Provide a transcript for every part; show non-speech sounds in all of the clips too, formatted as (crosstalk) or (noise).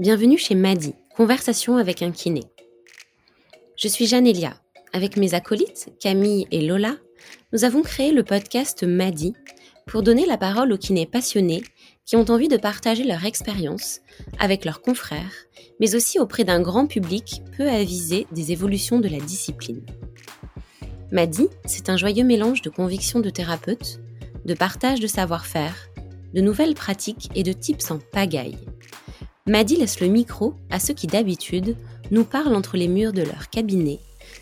Bienvenue chez Madi, Conversation avec un kiné. Je suis Elia. Avec mes acolytes, Camille et Lola, nous avons créé le podcast Madi pour donner la parole aux kinés passionnés qui ont envie de partager leur expérience avec leurs confrères, mais aussi auprès d'un grand public peu avisé des évolutions de la discipline. Madi, c'est un joyeux mélange de convictions de thérapeutes, de partage de savoir-faire, de nouvelles pratiques et de tips en pagaille. Maddy laisse le micro à ceux qui d'habitude nous parlent entre les murs de leur cabinet,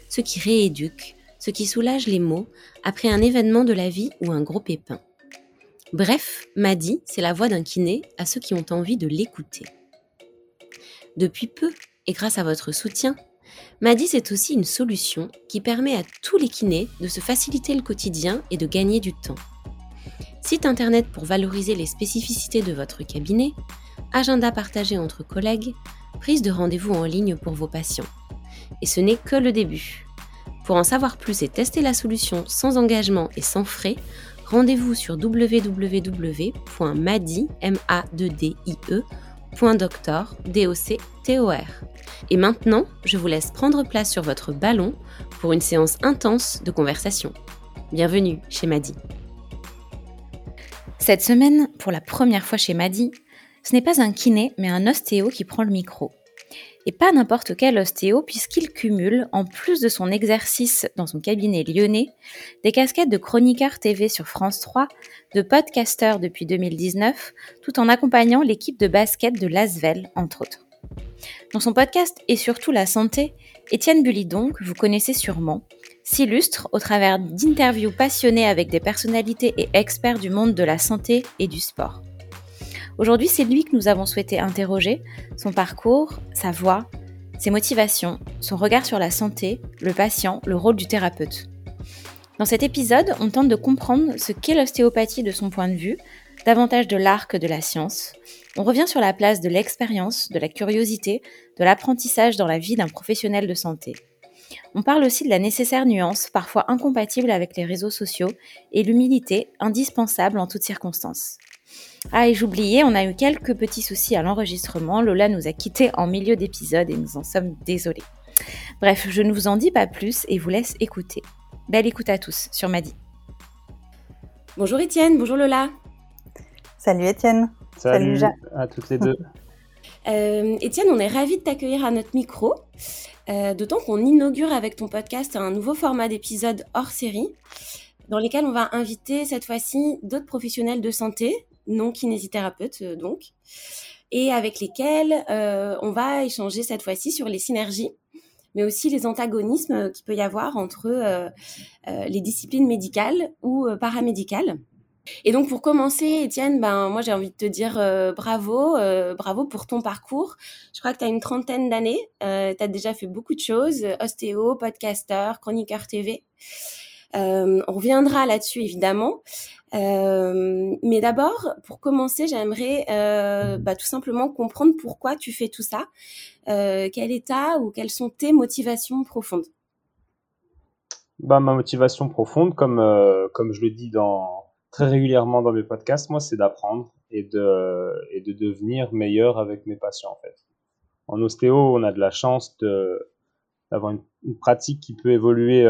ceux qui rééduquent, ceux qui soulagent les maux après un événement de la vie ou un gros pépin. Bref, Maddy, c'est la voix d'un kiné à ceux qui ont envie de l'écouter. Depuis peu, et grâce à votre soutien, Maddy c'est aussi une solution qui permet à tous les kinés de se faciliter le quotidien et de gagner du temps. Site internet pour valoriser les spécificités de votre cabinet, agenda partagé entre collègues, prise de rendez-vous en ligne pour vos patients. Et ce n'est que le début. Pour en savoir plus et tester la solution sans engagement et sans frais, rendez-vous sur www.madi.doctor. Et maintenant, je vous laisse prendre place sur votre ballon pour une séance intense de conversation. Bienvenue chez Madi. Cette semaine, pour la première fois chez Madi, ce n'est pas un kiné, mais un ostéo qui prend le micro. Et pas n'importe quel ostéo, puisqu'il cumule, en plus de son exercice dans son cabinet lyonnais, des casquettes de chroniqueur TV sur France 3, de podcasteur depuis 2019, tout en accompagnant l'équipe de basket de Lasvel, entre autres. Dans son podcast et surtout la santé, Étienne Bulidon, que vous connaissez sûrement, s'illustre au travers d'interviews passionnées avec des personnalités et experts du monde de la santé et du sport. Aujourd'hui, c'est lui que nous avons souhaité interroger, son parcours, sa voix, ses motivations, son regard sur la santé, le patient, le rôle du thérapeute. Dans cet épisode, on tente de comprendre ce qu'est l'ostéopathie de son point de vue, davantage de l'art que de la science. On revient sur la place de l'expérience, de la curiosité, de l'apprentissage dans la vie d'un professionnel de santé. On parle aussi de la nécessaire nuance, parfois incompatible avec les réseaux sociaux, et l'humilité, indispensable en toutes circonstances. Ah, et j'oubliais, on a eu quelques petits soucis à l'enregistrement. Lola nous a quittés en milieu d'épisode et nous en sommes désolés. Bref, je ne vous en dis pas plus et vous laisse écouter. Belle écoute à tous sur Madi. Bonjour Étienne, bonjour Lola. Salut Étienne. Salut, à toutes les deux. (laughs) Euh, Étienne, on est ravis de t'accueillir à notre micro, euh, d'autant qu'on inaugure avec ton podcast un nouveau format d'épisode hors série, dans lesquels on va inviter cette fois-ci d'autres professionnels de santé, non kinésithérapeute euh, donc, et avec lesquels euh, on va échanger cette fois-ci sur les synergies, mais aussi les antagonismes qu'il peut y avoir entre euh, les disciplines médicales ou paramédicales. Et donc pour commencer, Étienne, ben moi j'ai envie de te dire bravo, bravo pour ton parcours. Je crois que tu as une trentaine d'années, tu as déjà fait beaucoup de choses, ostéo, podcasteur, chroniqueur TV. on reviendra là-dessus évidemment. Euh, mais d'abord, pour commencer, j'aimerais euh, bah, tout simplement comprendre pourquoi tu fais tout ça. Euh, quel état ou quelles sont tes motivations profondes? Bah, Ma motivation profonde, comme, euh, je le dis très régulièrement dans mes podcasts, moi, c'est d'apprendre et de, devenir meilleur avec mes patients, en fait. En ostéo, on a de la chance d'avoir une, pratique qui peut évoluer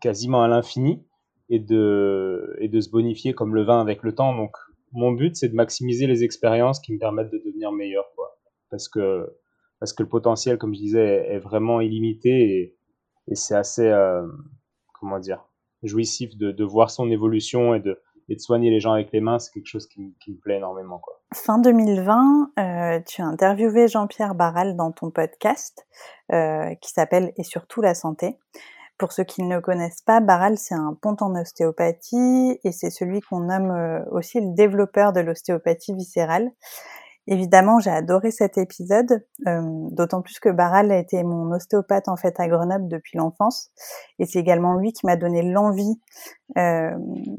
quasiment à l'infini et de, et de se bonifier comme le vin avec le temps. Donc, mon but, c'est de maximiser les expériences qui me permettent de devenir meilleur, quoi. Parce que, parce que le potentiel, comme je disais, est vraiment illimité et, c'est assez, euh, comment dire, jouissif de, de voir son évolution et de, et de soigner les gens avec les mains, c'est quelque chose qui, qui, me plaît énormément. Quoi. Fin 2020, euh, tu as interviewé Jean-Pierre Barral dans ton podcast euh, qui s'appelle Et surtout la santé. Pour ceux qui ne le connaissent pas, Barral, c'est un pont en ostéopathie et c'est celui qu'on nomme euh, aussi le développeur de l'ostéopathie viscérale. Évidemment, j'ai adoré cet épisode, euh, d'autant plus que Barral a été mon ostéopathe en fait à Grenoble depuis l'enfance, et c'est également lui qui m'a donné l'envie euh,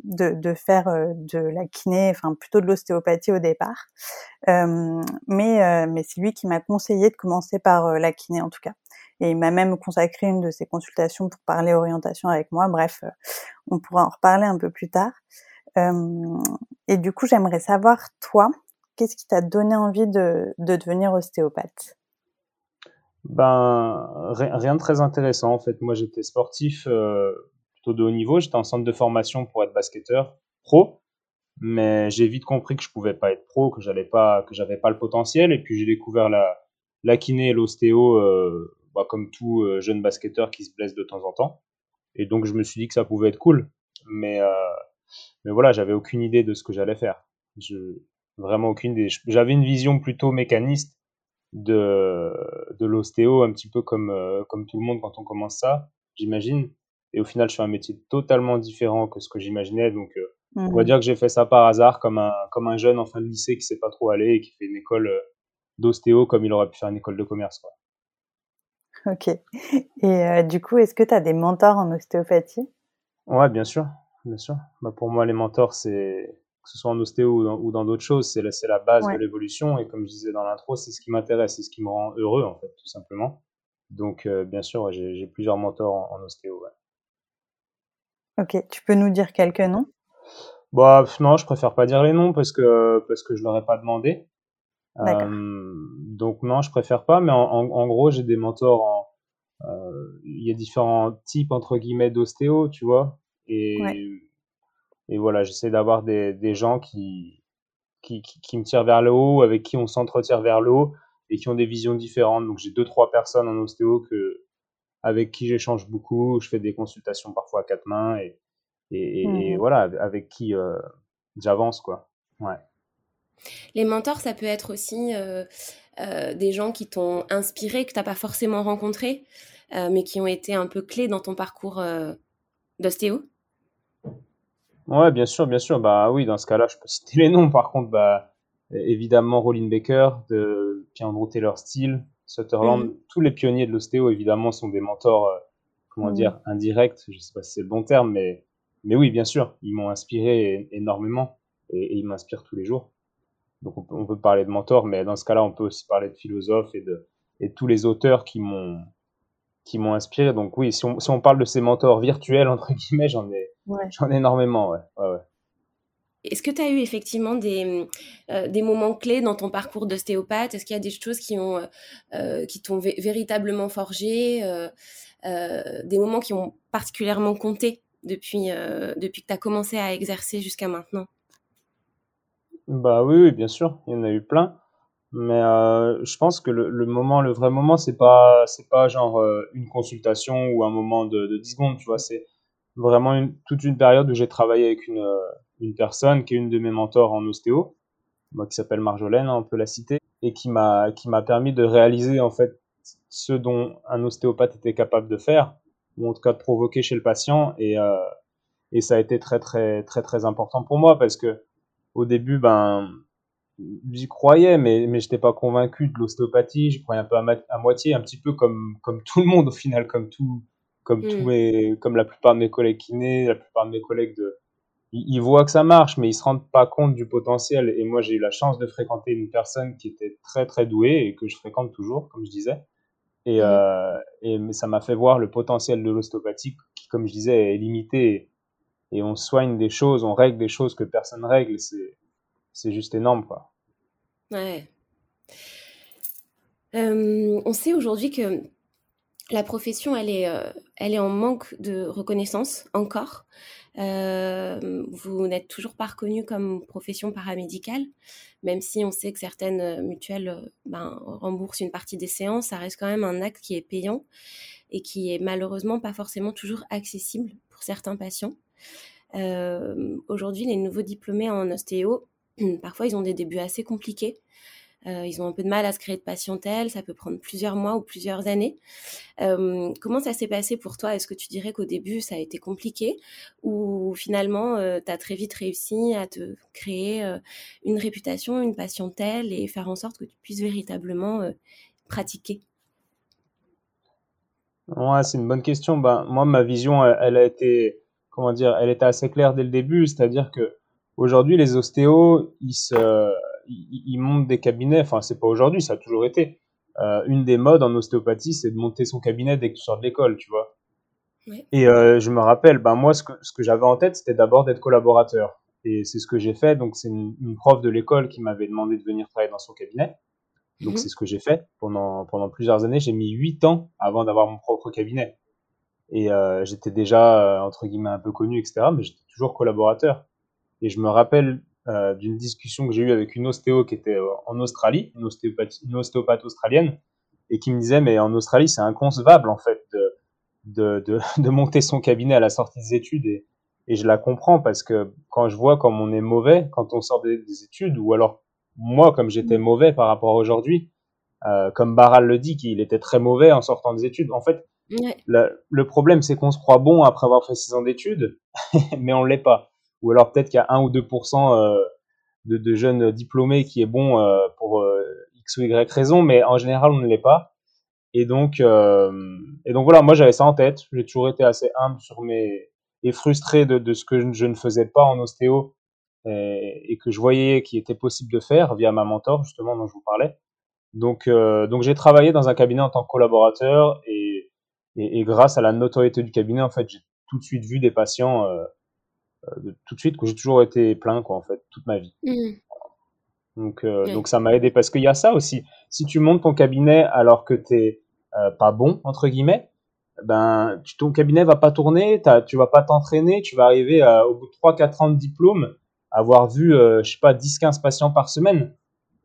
de, faire de la kiné, enfin plutôt de l'ostéopathie au départ. Mais mais c'est lui qui m'a conseillé de commencer par la kiné en tout cas et il m'a même consacré une de ses consultations pour parler orientation avec moi. Bref, euh, on pourra en reparler un peu plus tard. Euh, et du coup, j'aimerais savoir, toi, qu'est-ce qui t'a donné envie de, de devenir ostéopathe? Ben, rien de très intéressant en fait. Moi, j'étais sportif euh, plutôt de haut niveau. J'étais en centre de formation pour être basketteur pro, mais j'ai vite compris que je pouvais pas être pro, que j'allais pas, que j'avais pas le potentiel. Et puis j'ai découvert la, la kiné et l'ostéo, bah, comme tout euh, jeune basketteur qui se blesse de temps en temps. Et donc je me suis dit que ça pouvait être cool, mais euh, mais voilà, j'avais aucune idée de ce que j'allais faire. Je, vraiment aucune idée. J'avais une vision plutôt mécaniste de, de l'ostéo, un petit peu comme, euh, comme tout le monde quand on commence ça, j'imagine. Et au final, je fais un métier totalement différent que ce que j'imaginais. Donc, euh, on va mmh. dire que j'ai fait ça par hasard, comme un, comme un jeune en fin de lycée qui sait pas trop aller et qui fait une école euh, d'ostéo comme il aurait pu faire une école de commerce. Quoi. Ok. Et du coup, est-ce que tu as des mentors en ostéopathie? Ouais, bien sûr bien sûr. Bah, pour moi, les mentors, c'est que ce soit en ostéo ou dans d'autres choses, c'est la, la base de l'évolution. Et comme je disais dans l'intro, c'est ce qui m'intéresse, c'est ce qui me rend heureux, en fait, tout simplement. Donc, euh, bien sûr, j'ai plusieurs mentors en, ostéo. Ok, tu peux nous dire quelques noms? Bah, Non, je préfère pas dire les noms parce que, parce que je leur ai pas demandé. Euh, donc, non, je préfère pas. Mais en, gros, j'ai des mentors en. Euh, il y a différents types, entre guillemets, d'ostéo, tu vois. Et, et voilà, j'essaie d'avoir des, des, gens qui, qui, qui, me tirent vers le haut, avec qui on s'entretire vers le haut et qui ont des visions différentes. Donc j'ai deux, trois personnes en ostéo que, avec qui j'échange beaucoup. Je fais des consultations parfois à quatre mains et, et, et mmh voilà, avec qui euh, j'avance, quoi. Ouais. Les mentors, ça peut être aussi euh, euh, des gens qui t'ont inspiré, que tu n'as pas forcément rencontré, mais qui ont été un peu clés dans ton parcours d'ostéo. Ouais, bien sûr, bien sûr. Bah oui, dans ce cas-là, je peux (laughs) citer les noms. Par contre, bah, évidemment, Rollin Baker, de Pierre-Andrew Taylor Steele, Sutherland, mhm. tous les pionniers de l'ostéo, évidemment, sont des mentors, euh, comment mhm. dire, indirects. Je sais pas si c'est le bon terme, mais, mais oui, bien sûr, ils m'ont inspiré énormément et, ils m'inspirent tous les jours. Donc, on peut, parler de mentors, mais dans ce cas-là, on peut aussi parler de philosophes et de, et de tous les auteurs qui m'ont, qui m'ont inspiré. Donc oui, si on, si on, parle de ces mentors virtuels, entre guillemets, j'en ai, j'en ai énormément. Ouais. Ouais, Est-ce que tu as eu effectivement des, euh, des moments clés dans ton parcours d'ostéopathe? Est-ce qu'il y a des choses qui, ont, euh, qui t'ont véritablement forgé euh, Des moments qui ont particulièrement compté depuis, depuis que tu as commencé à exercer jusqu'à maintenant? Bah oui, oui, bien sûr, il y en a eu plein. Mais euh, je pense que le, le, moment, le vrai moment, c'est pas, c'est pas genre euh, une consultation ou un moment de, de 10 secondes, tu vois. C'est vraiment toute une période où j'ai travaillé avec une, euh, une personne qui est une de mes mentors en ostéo, moi qui s'appelle Marjolaine, hein, on peut la citer, et qui m'a, qui m'a permis de réaliser en fait ce dont un ostéopathe était capable de faire, ou en tout cas de provoquer chez le patient. Et, et ça a été très très très très important pour moi parce que au début, ben j'y croyais, mais, mais je n'étais pas convaincu de l'ostéopathie. Je croyais un peu à, moitié, un petit peu comme, comme tout le monde au final, comme, tout, comme, tous mm. mes, comme la plupart de mes collègues kinés, la plupart de mes collègues de. Ils, voient que ça marche, mais ils se rendent pas compte du potentiel. Et moi, j'ai eu la chance de fréquenter une personne qui était très très douée et que je fréquente toujours, comme je disais. Et, mm. euh, et ça m'a fait voir le potentiel de l'ostéopathie qui, comme je disais, est limité. Et on soigne des choses, on règle des choses que personne règle. C'est c'est juste énorme, quoi. Ouais. Euh, on sait aujourd'hui que la profession, elle est, euh, elle est en manque de reconnaissance encore. Euh, vous n'êtes toujours pas reconnu comme profession paramédicale, même si on sait que certaines mutuelles ben, remboursent une partie des séances, ça reste quand même un acte qui est payant et qui est malheureusement pas forcément toujours accessible pour certains patients. Aujourd'hui, les nouveaux diplômés en ostéo, (clears throat) Parfois, ils ont des débuts assez compliqués. Euh, ils ont un peu de mal à se créer de patientèle, ça peut prendre plusieurs mois ou plusieurs années. Euh, comment ça s'est passé pour toi? Est-ce que tu dirais qu'au début, ça a été compliqué? Ou finalement, euh, tu as très vite réussi à te créer une réputation, une patientèle et faire en sorte que tu puisses véritablement pratiquer? Ouais, c'est une bonne question. Ben, moi, ma vision, elle, a été, comment dire, elle était assez claire dès le début, c'est-à-dire que Aujourd'hui, les ostéos, ils, se, ils, montent des cabinets. Enfin, c'est pas aujourd'hui, ça a toujours été. Euh, une des modes en ostéopathie, c'est de monter son cabinet dès que tu sors de l'école, tu vois. Et euh, je me rappelle, ben moi, ce que, ce que j'avais en tête, c'était d'abord d'être collaborateur. Et c'est ce que j'ai fait. Donc, c'est une, prof de l'école qui m'avait demandé de venir travailler dans son cabinet. Donc, mhm. c'est ce que j'ai fait pendant, pendant plusieurs années. J'ai mis huit ans avant d'avoir mon propre cabinet. Et euh, j'étais déjà, euh, entre guillemets, un peu connu, etc. Mais j'étais toujours collaborateur. Et je me rappelle euh, d'une discussion que j'ai eue avec une ostéo qui était en Australie, une, une ostéopathe australienne, et qui me disait, mais en Australie, c'est inconcevable, en fait, de, de, de, (laughs) de, monter son cabinet à la sortie des études. Et, et je la comprends parce que quand je vois comme on est mauvais quand on sort des, des études, ou alors moi, comme j'étais mm. mauvais par rapport à aujourd'hui, euh, comme Baral le dit, qu'il était très mauvais en sortant des études. En fait, le, problème, c'est qu'on se croit bon après avoir fait six ans d'études, (laughs) mais on l'est pas. Ou alors peut-être qu'il y a 1 ou 2% euh, de, jeunes diplômés qui est bon euh, pour euh, X ou Y raison, mais en général, on ne l'est pas. Et donc, voilà, moi j'avais ça en tête. J'ai toujours été assez humble sur mes et frustré de, ce que je ne faisais pas en ostéo et, que je voyais qu'il était possible de faire via ma mentor justement dont je vous parlais. Donc, donc j'ai travaillé dans un cabinet en tant que collaborateur et, et, et, grâce à la notoriété du cabinet, en fait, j'ai tout de suite vu des patients, euh, euh tout de suite que j'ai toujours été plein, quoi, en fait, toute ma vie. Mmh. Donc, euh, donc ça m'a aidé parce qu'il y a ça aussi. Si tu montes ton cabinet alors que t'es pas bon entre guillemets, ben ton cabinet va pas tourner, tu vas pas t'entraîner, tu vas arriver à, au bout de 3-4 ans de diplôme, avoir vu, je sais pas, 10-15 patients par semaine.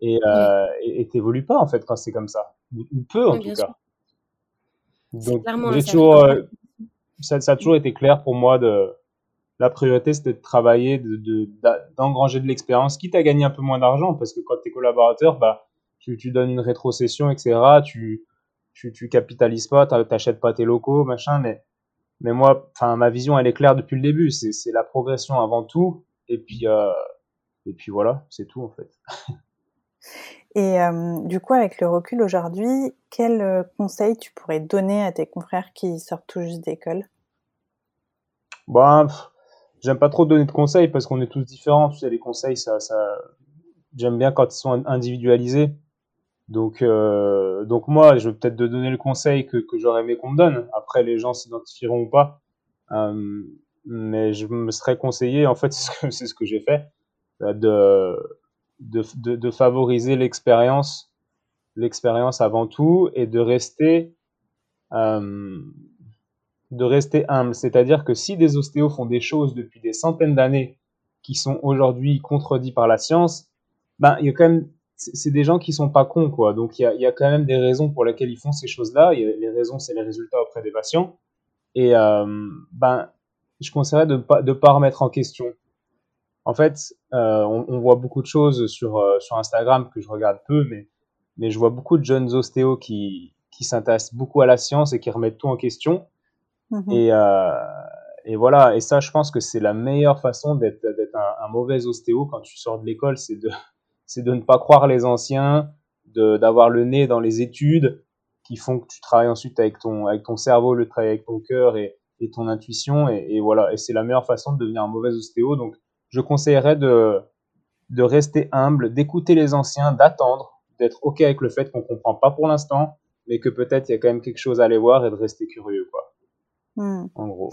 Et euh, t'évolues pas en fait quand c'est comme ça. Ou, peu en tout cas donc j'ai toujours euh, ça, ça, a toujours été clair pour moi de la priorité c'était de travailler de d'engranger de, l'expérience quitte à gagner un peu moins d'argent parce que quand tu es collaborateur bah tu, tu donnes une rétrocession etc tu tu, tu capitalises pas t'achètes pas tes locaux machin mais mais moi enfin ma vision elle est claire depuis le début c'est c'est la progression avant tout et puis euh, et puis voilà c'est tout en fait (laughs) Et euh, du coup, avec le recul aujourd'hui, quel euh, conseil tu pourrais donner à tes confrères qui sortent tout juste d'école? Bah, j'aime pas trop donner de conseils parce qu'on est tous différents. Tu sais, les conseils, ça, ça... j'aime bien quand ils sont individualisés. Donc, euh, donc moi, je vais peut-être te donner le conseil que, j'aurais aimé qu'on me donne. Après, les gens s'identifieront ou pas. Mais je me serais conseillé, en fait, (laughs) c'est ce que, ce que j'ai fait, de de, de, favoriser l'expérience, l'expérience avant tout, et de rester, euh, de rester humble. C'est-à-dire que si des ostéos font des choses depuis des centaines d'années qui sont aujourd'hui contredites par la science, ben il y a quand même c'est des gens qui sont pas cons quoi. Donc il y a, y a quand même des raisons pour lesquelles ils font ces choses-là. Les raisons c'est les résultats auprès des patients. Et euh, ben je conseillerais de pas de pas remettre en question en fait, euh, on, on, voit beaucoup de choses sur, euh, sur Instagram que je regarde peu, mais, mais je vois beaucoup de jeunes ostéos qui, qui s'intéressent beaucoup à la science et qui remettent tout en question. Mmh et, euh, et voilà, et ça, je pense que c'est la meilleure façon d'être un, un, mauvais ostéo quand tu sors de l'école, c'est de, (laughs) c'est de ne pas croire les anciens, d'avoir le nez dans les études qui font que tu travailles ensuite avec ton, avec ton cerveau, le travail avec ton cœur et, et ton intuition. Et, et voilà, et c'est la meilleure façon de devenir un mauvais ostéo. Donc, je conseillerais de, de rester humble, d'écouter les anciens, d'attendre, d'être OK avec le fait qu'on ne comprend pas pour l'instant, mais que peut-être il y a quand même quelque chose à aller voir et de rester curieux, quoi. Hmm. En gros.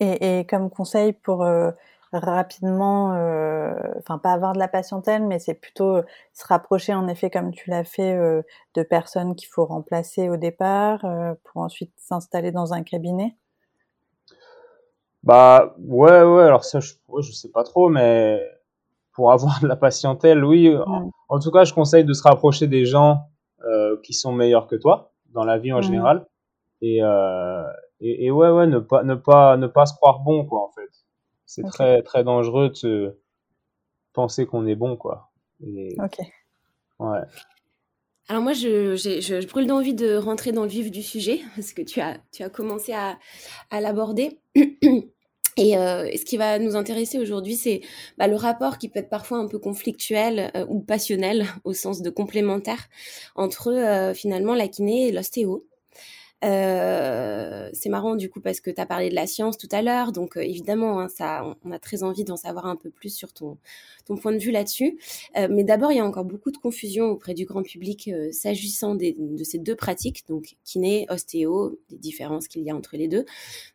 Et, et, comme conseil pour euh, rapidement, euh, enfin pas avoir de la patientèle, mais c'est plutôt se rapprocher en effet comme tu l'as fait euh, de personnes qu'il faut remplacer au départ pour ensuite s'installer dans un cabinet. Bah ouais ouais alors ça je je sais pas trop mais pour avoir de la patientèle oui. En, tout cas je conseille de se rapprocher des gens euh, qui sont meilleurs que toi dans la vie en général. Et, euh, et, et ouais ouais ne pas ne pas ne pas se croire bon quoi en fait. C'est très très dangereux de se penser qu'on est bon quoi. Et, ok. ouais. Alors moi, je, je, je brûle d'envie de rentrer dans le vif du sujet parce que tu as, tu as commencé à, à l'aborder. (clears throat) Et euh, ce qui va nous intéresser aujourd'hui, c'est bah, le rapport qui peut être parfois un peu conflictuel euh, ou passionnel (laughs) au sens de complémentaire entre euh, finalement la kiné et l'ostéo. Euh, c'est marrant du coup parce que tu as parlé de la science tout à l'heure, donc évidemment hein, ça, on, a très envie d'en savoir un peu plus sur ton, ton point de vue là-dessus. mais d'abord, il y a encore beaucoup de confusion auprès du grand public s'agissant de ces deux pratiques, donc kiné, ostéo, des différences qu'il y a entre les deux.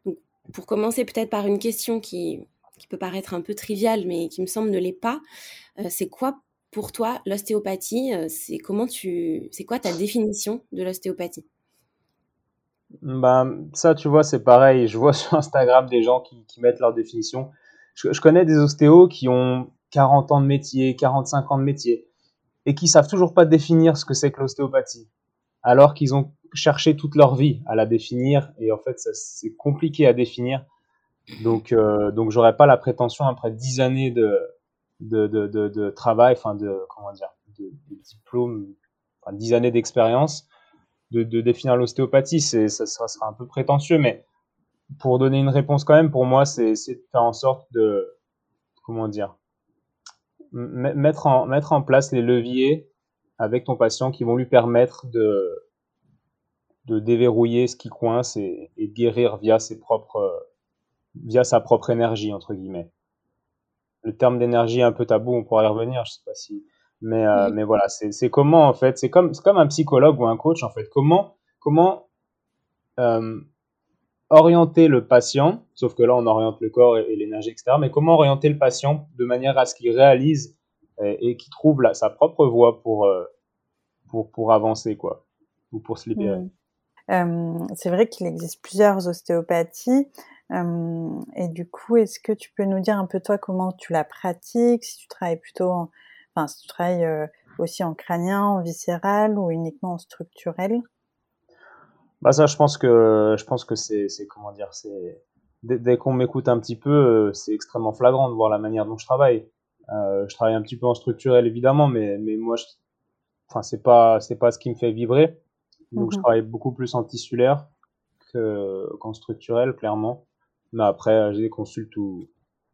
Donc pour commencer peut-être par une question qui, peut paraître un peu trivial, mais qui me semble ne l'est pas. c'est quoi pour toi l'ostéopathie C'est comment tu, c'est quoi ta définition de l'ostéopathie? Bah, ça, tu vois, c'est pareil. Je vois (laughs) sur Instagram des gens qui, qui mettent leur définition. Je, je, connais des ostéos qui ont 40 ans de métier, 45 ans de métier, et qui savent toujours pas définir ce que c'est que l'ostéopathie, alors qu'ils ont cherché toute leur vie à la définir, et en fait, c'est compliqué à définir. Donc, euh, donc j'aurais pas la prétention après 10 années de, de, de, travail, enfin de comment dire, de, diplôme, enfin 10 années d'expérience, de, définir l'ostéopathie. Ça, sera un peu prétentieux, mais pour donner une réponse quand même, pour moi, c'est, c'est de faire en sorte de, comment dire, mettre en, mettre en place les leviers avec ton patient qui vont lui permettre de, de déverrouiller ce qui coince et, et guérir via ses propres, via sa propre énergie, entre guillemets. Le terme d'énergie est un peu tabou, on pourra y revenir, je sais pas si, mais, euh, mais voilà, c'est comment en fait, c'est comme, comme un psychologue ou un coach en fait. Comment, comment euh, orienter le patient, sauf que là on oriente le corps et, l'énergie, etc. Mais comment orienter le patient de manière à ce qu'il réalise et, qu'il trouve la, sa propre voie pour, euh, pour, pour avancer, quoi, ou pour se libérer. Mmh. C'est vrai qu'il existe plusieurs ostéopathies. et du coup, est-ce que tu peux nous dire un peu toi comment tu la pratiques, si tu travailles plutôt en, Enfin, si tu travailles euh, aussi en crânien, en viscéral ou uniquement en structurel? Bah ça, je pense que je pense que c'est comment dire, c'est dès, qu'on m'écoute un petit peu, euh, c'est extrêmement flagrant de voir la manière dont je travaille. Euh, je travaille un petit peu en structurel évidemment, mais mais moi, je, enfin c'est pas c'est pas ce qui me fait vibrer. Donc je mmh travaille beaucoup plus en tissulaire qu'en structurel, clairement. Mais après, j'ai des consultes où,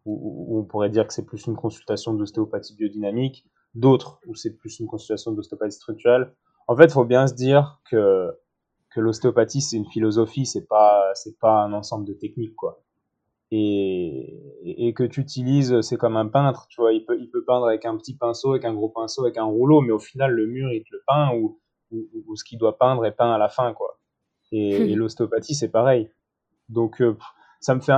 où, on pourrait dire que c'est plus une consultation d'ostéopathie biodynamique, d'autres où c'est plus une consultation d'ostéopathie structurelle. En fait, il faut bien se dire que, que l'ostéopathie, c'est une philosophie, c'est pas, c'est pas un ensemble de techniques, quoi. Et, et, que tu utilises, c'est comme un peintre, tu vois, il peut, il peut peindre avec un petit pinceau, avec un gros pinceau, avec un rouleau, mais au final, le mur, il te le peint ou, ou, ce qu'il doit peindre est peint à la fin, quoi. Et, et l'ostéopathie, c'est pareil. Donc, euh, ça me fait,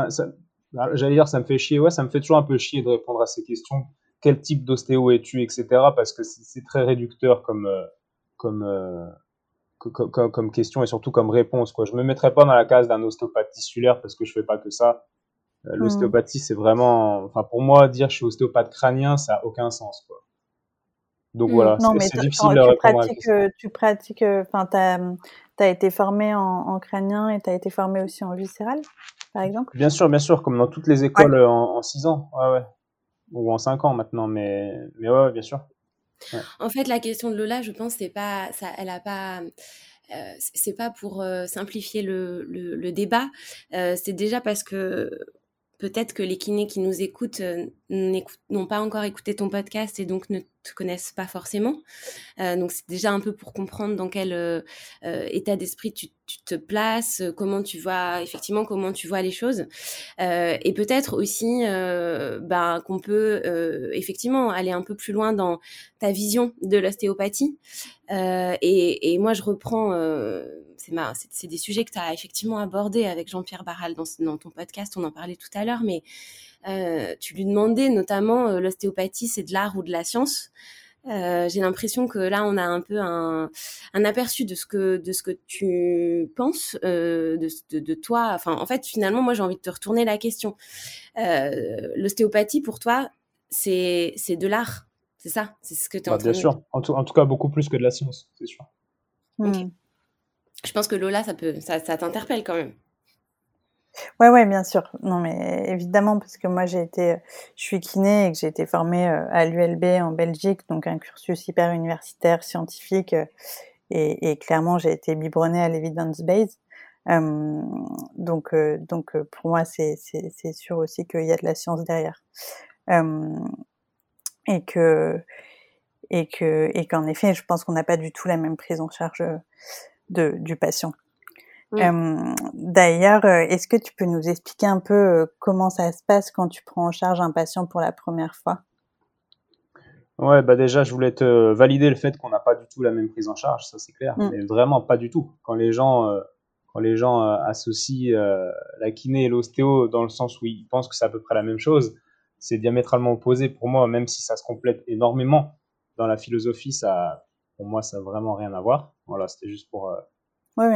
j'allais dire, ça me fait chier. Ouais, ça me fait toujours un peu chier de répondre à ces questions. Quel type d'ostéo es-tu, etc. Parce que c'est très réducteur comme, euh, comme, euh, comme, comme, question et surtout comme réponse. Quoi. Je me mettrais pas dans la case d'un ostéopathe tissulaire parce que je fais pas que ça. Euh, hmm. L'ostéopathie, c'est vraiment, enfin, pour moi, dire je suis ostéopathe crânien, ça a aucun sens, quoi. Donc hmm. voilà, c'est difficile de répondre pratiques, à Tu pratiques, enfin, tu as, été formé en, en crânien et tu as été formé aussi en viscéral par exemple? Bien sûr, bien sûr, comme dans toutes les écoles euh, en, 6 ans, ouais, ouais. ou en 5 ans maintenant, mais, mais ouais, bien sûr. En fait, la question de Lola, je pense, c'est pas, ça, elle a pas. Euh, c'est pas pour euh, simplifier le, le, débat, c'est déjà parce que peut-être que les kinés qui nous écoutent n'ont pas encore écouté ton podcast et donc ne te connaissent pas forcément. Euh, donc c'est déjà un peu pour comprendre dans quel euh, euh, état d'esprit tu, te places, comment tu vois effectivement comment tu vois les choses, et peut-être aussi ben, qu'on peut effectivement aller un peu plus loin dans ta vision de l'ostéopathie. Et, et, moi je reprends, c'est c'est des sujets que tu as effectivement abordés avec Jean-Pierre Barral dans, dans ton podcast, on en parlait tout à l'heure, mais euh, tu lui demandais notamment euh, l'ostéopathie, c'est de l'art ou de la science. Euh, j'ai l'impression que là, on a un peu un, un, aperçu de ce que de ce que tu penses euh, de, de, de, toi. Enfin, en fait, finalement, moi, j'ai envie de te retourner la question. Euh, L'ostéopathie, pour toi, c'est c'est de l'art, c'est ça? C'est ce que tu es bah, Bien sûr. En tout, en tout, cas, beaucoup plus que de la science, c'est sûr. Hmm. Je pense que Lola, ça peut, ça, ça t'interpelle quand même. Ouais, ouais, bien sûr. Non, mais évidemment, parce que moi, j'ai été, je suis kiné et que j'ai été formée euh, à l'ULB en Belgique, donc un cursus hyper universitaire, scientifique, euh, et, clairement, j'ai été biberonnée à l'evidence base. Euh, donc, donc pour moi, c'est c'est sûr aussi qu'il y a de la science derrière, et que et que et qu'en effet, je pense qu'on n'a pas du tout la même prise en charge de du patient. D'ailleurs, euh, est-ce que tu peux nous expliquer un peu euh, comment ça se passe quand tu prends en charge un patient pour la première fois? Ouais, bah déjà, je voulais te valider le fait qu'on n'a pas du tout la même prise en charge, ça c'est clair, mmh. mais vraiment pas du tout. Quand les gens, euh, quand les gens associent la kiné et l'ostéo dans le sens où ils pensent que c'est à peu près la même chose, c'est diamétralement opposé pour moi, même si ça se complète énormément. Dans la philosophie, ça, pour moi, ça n'a vraiment rien à voir. Voilà, c'était juste pour euh,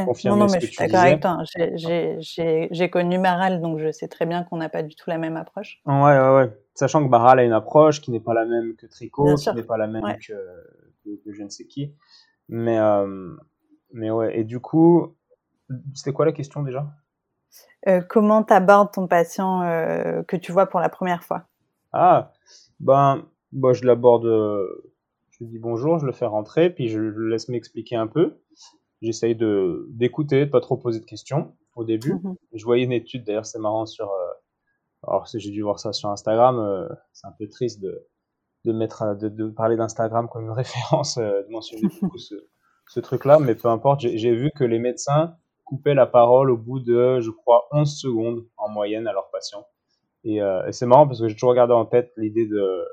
confirmer non, non, mais je suis d'accord avec toi. Hein. J'ai connu Baral, donc je sais très bien qu'on n'a pas du tout la même approche. Ouais, ouais, ouais. Sachant que Baral a une approche qui n'est pas la même que Tricot, qui n'est pas la même que, que, je ne sais qui. Mais, euh, mais ouais, et du coup, c'était quoi la question déjà? Euh, Comment tu abordes ton patient que tu vois pour la première fois? Ah, ben, bah, je l'aborde lui dis bonjour, je le fais rentrer, puis je le laisse m'expliquer un peu. J'essaye de d'écouter, de pas trop poser de questions au début. Mhm. Je voyais une étude, d'ailleurs c'est marrant sur... Euh, alors j'ai dû voir ça sur Instagram, euh, c'est un peu triste de, de, mettre, de, de parler d'Instagram comme une (laughs) référence, euh, de mentionner beaucoup ce, ce truc-là, mais peu importe, j'ai vu que les médecins coupaient la parole au bout de, je crois, 11 secondes en moyenne à leurs patients. Et, et c'est marrant parce que j'ai toujours gardé en tête l'idée de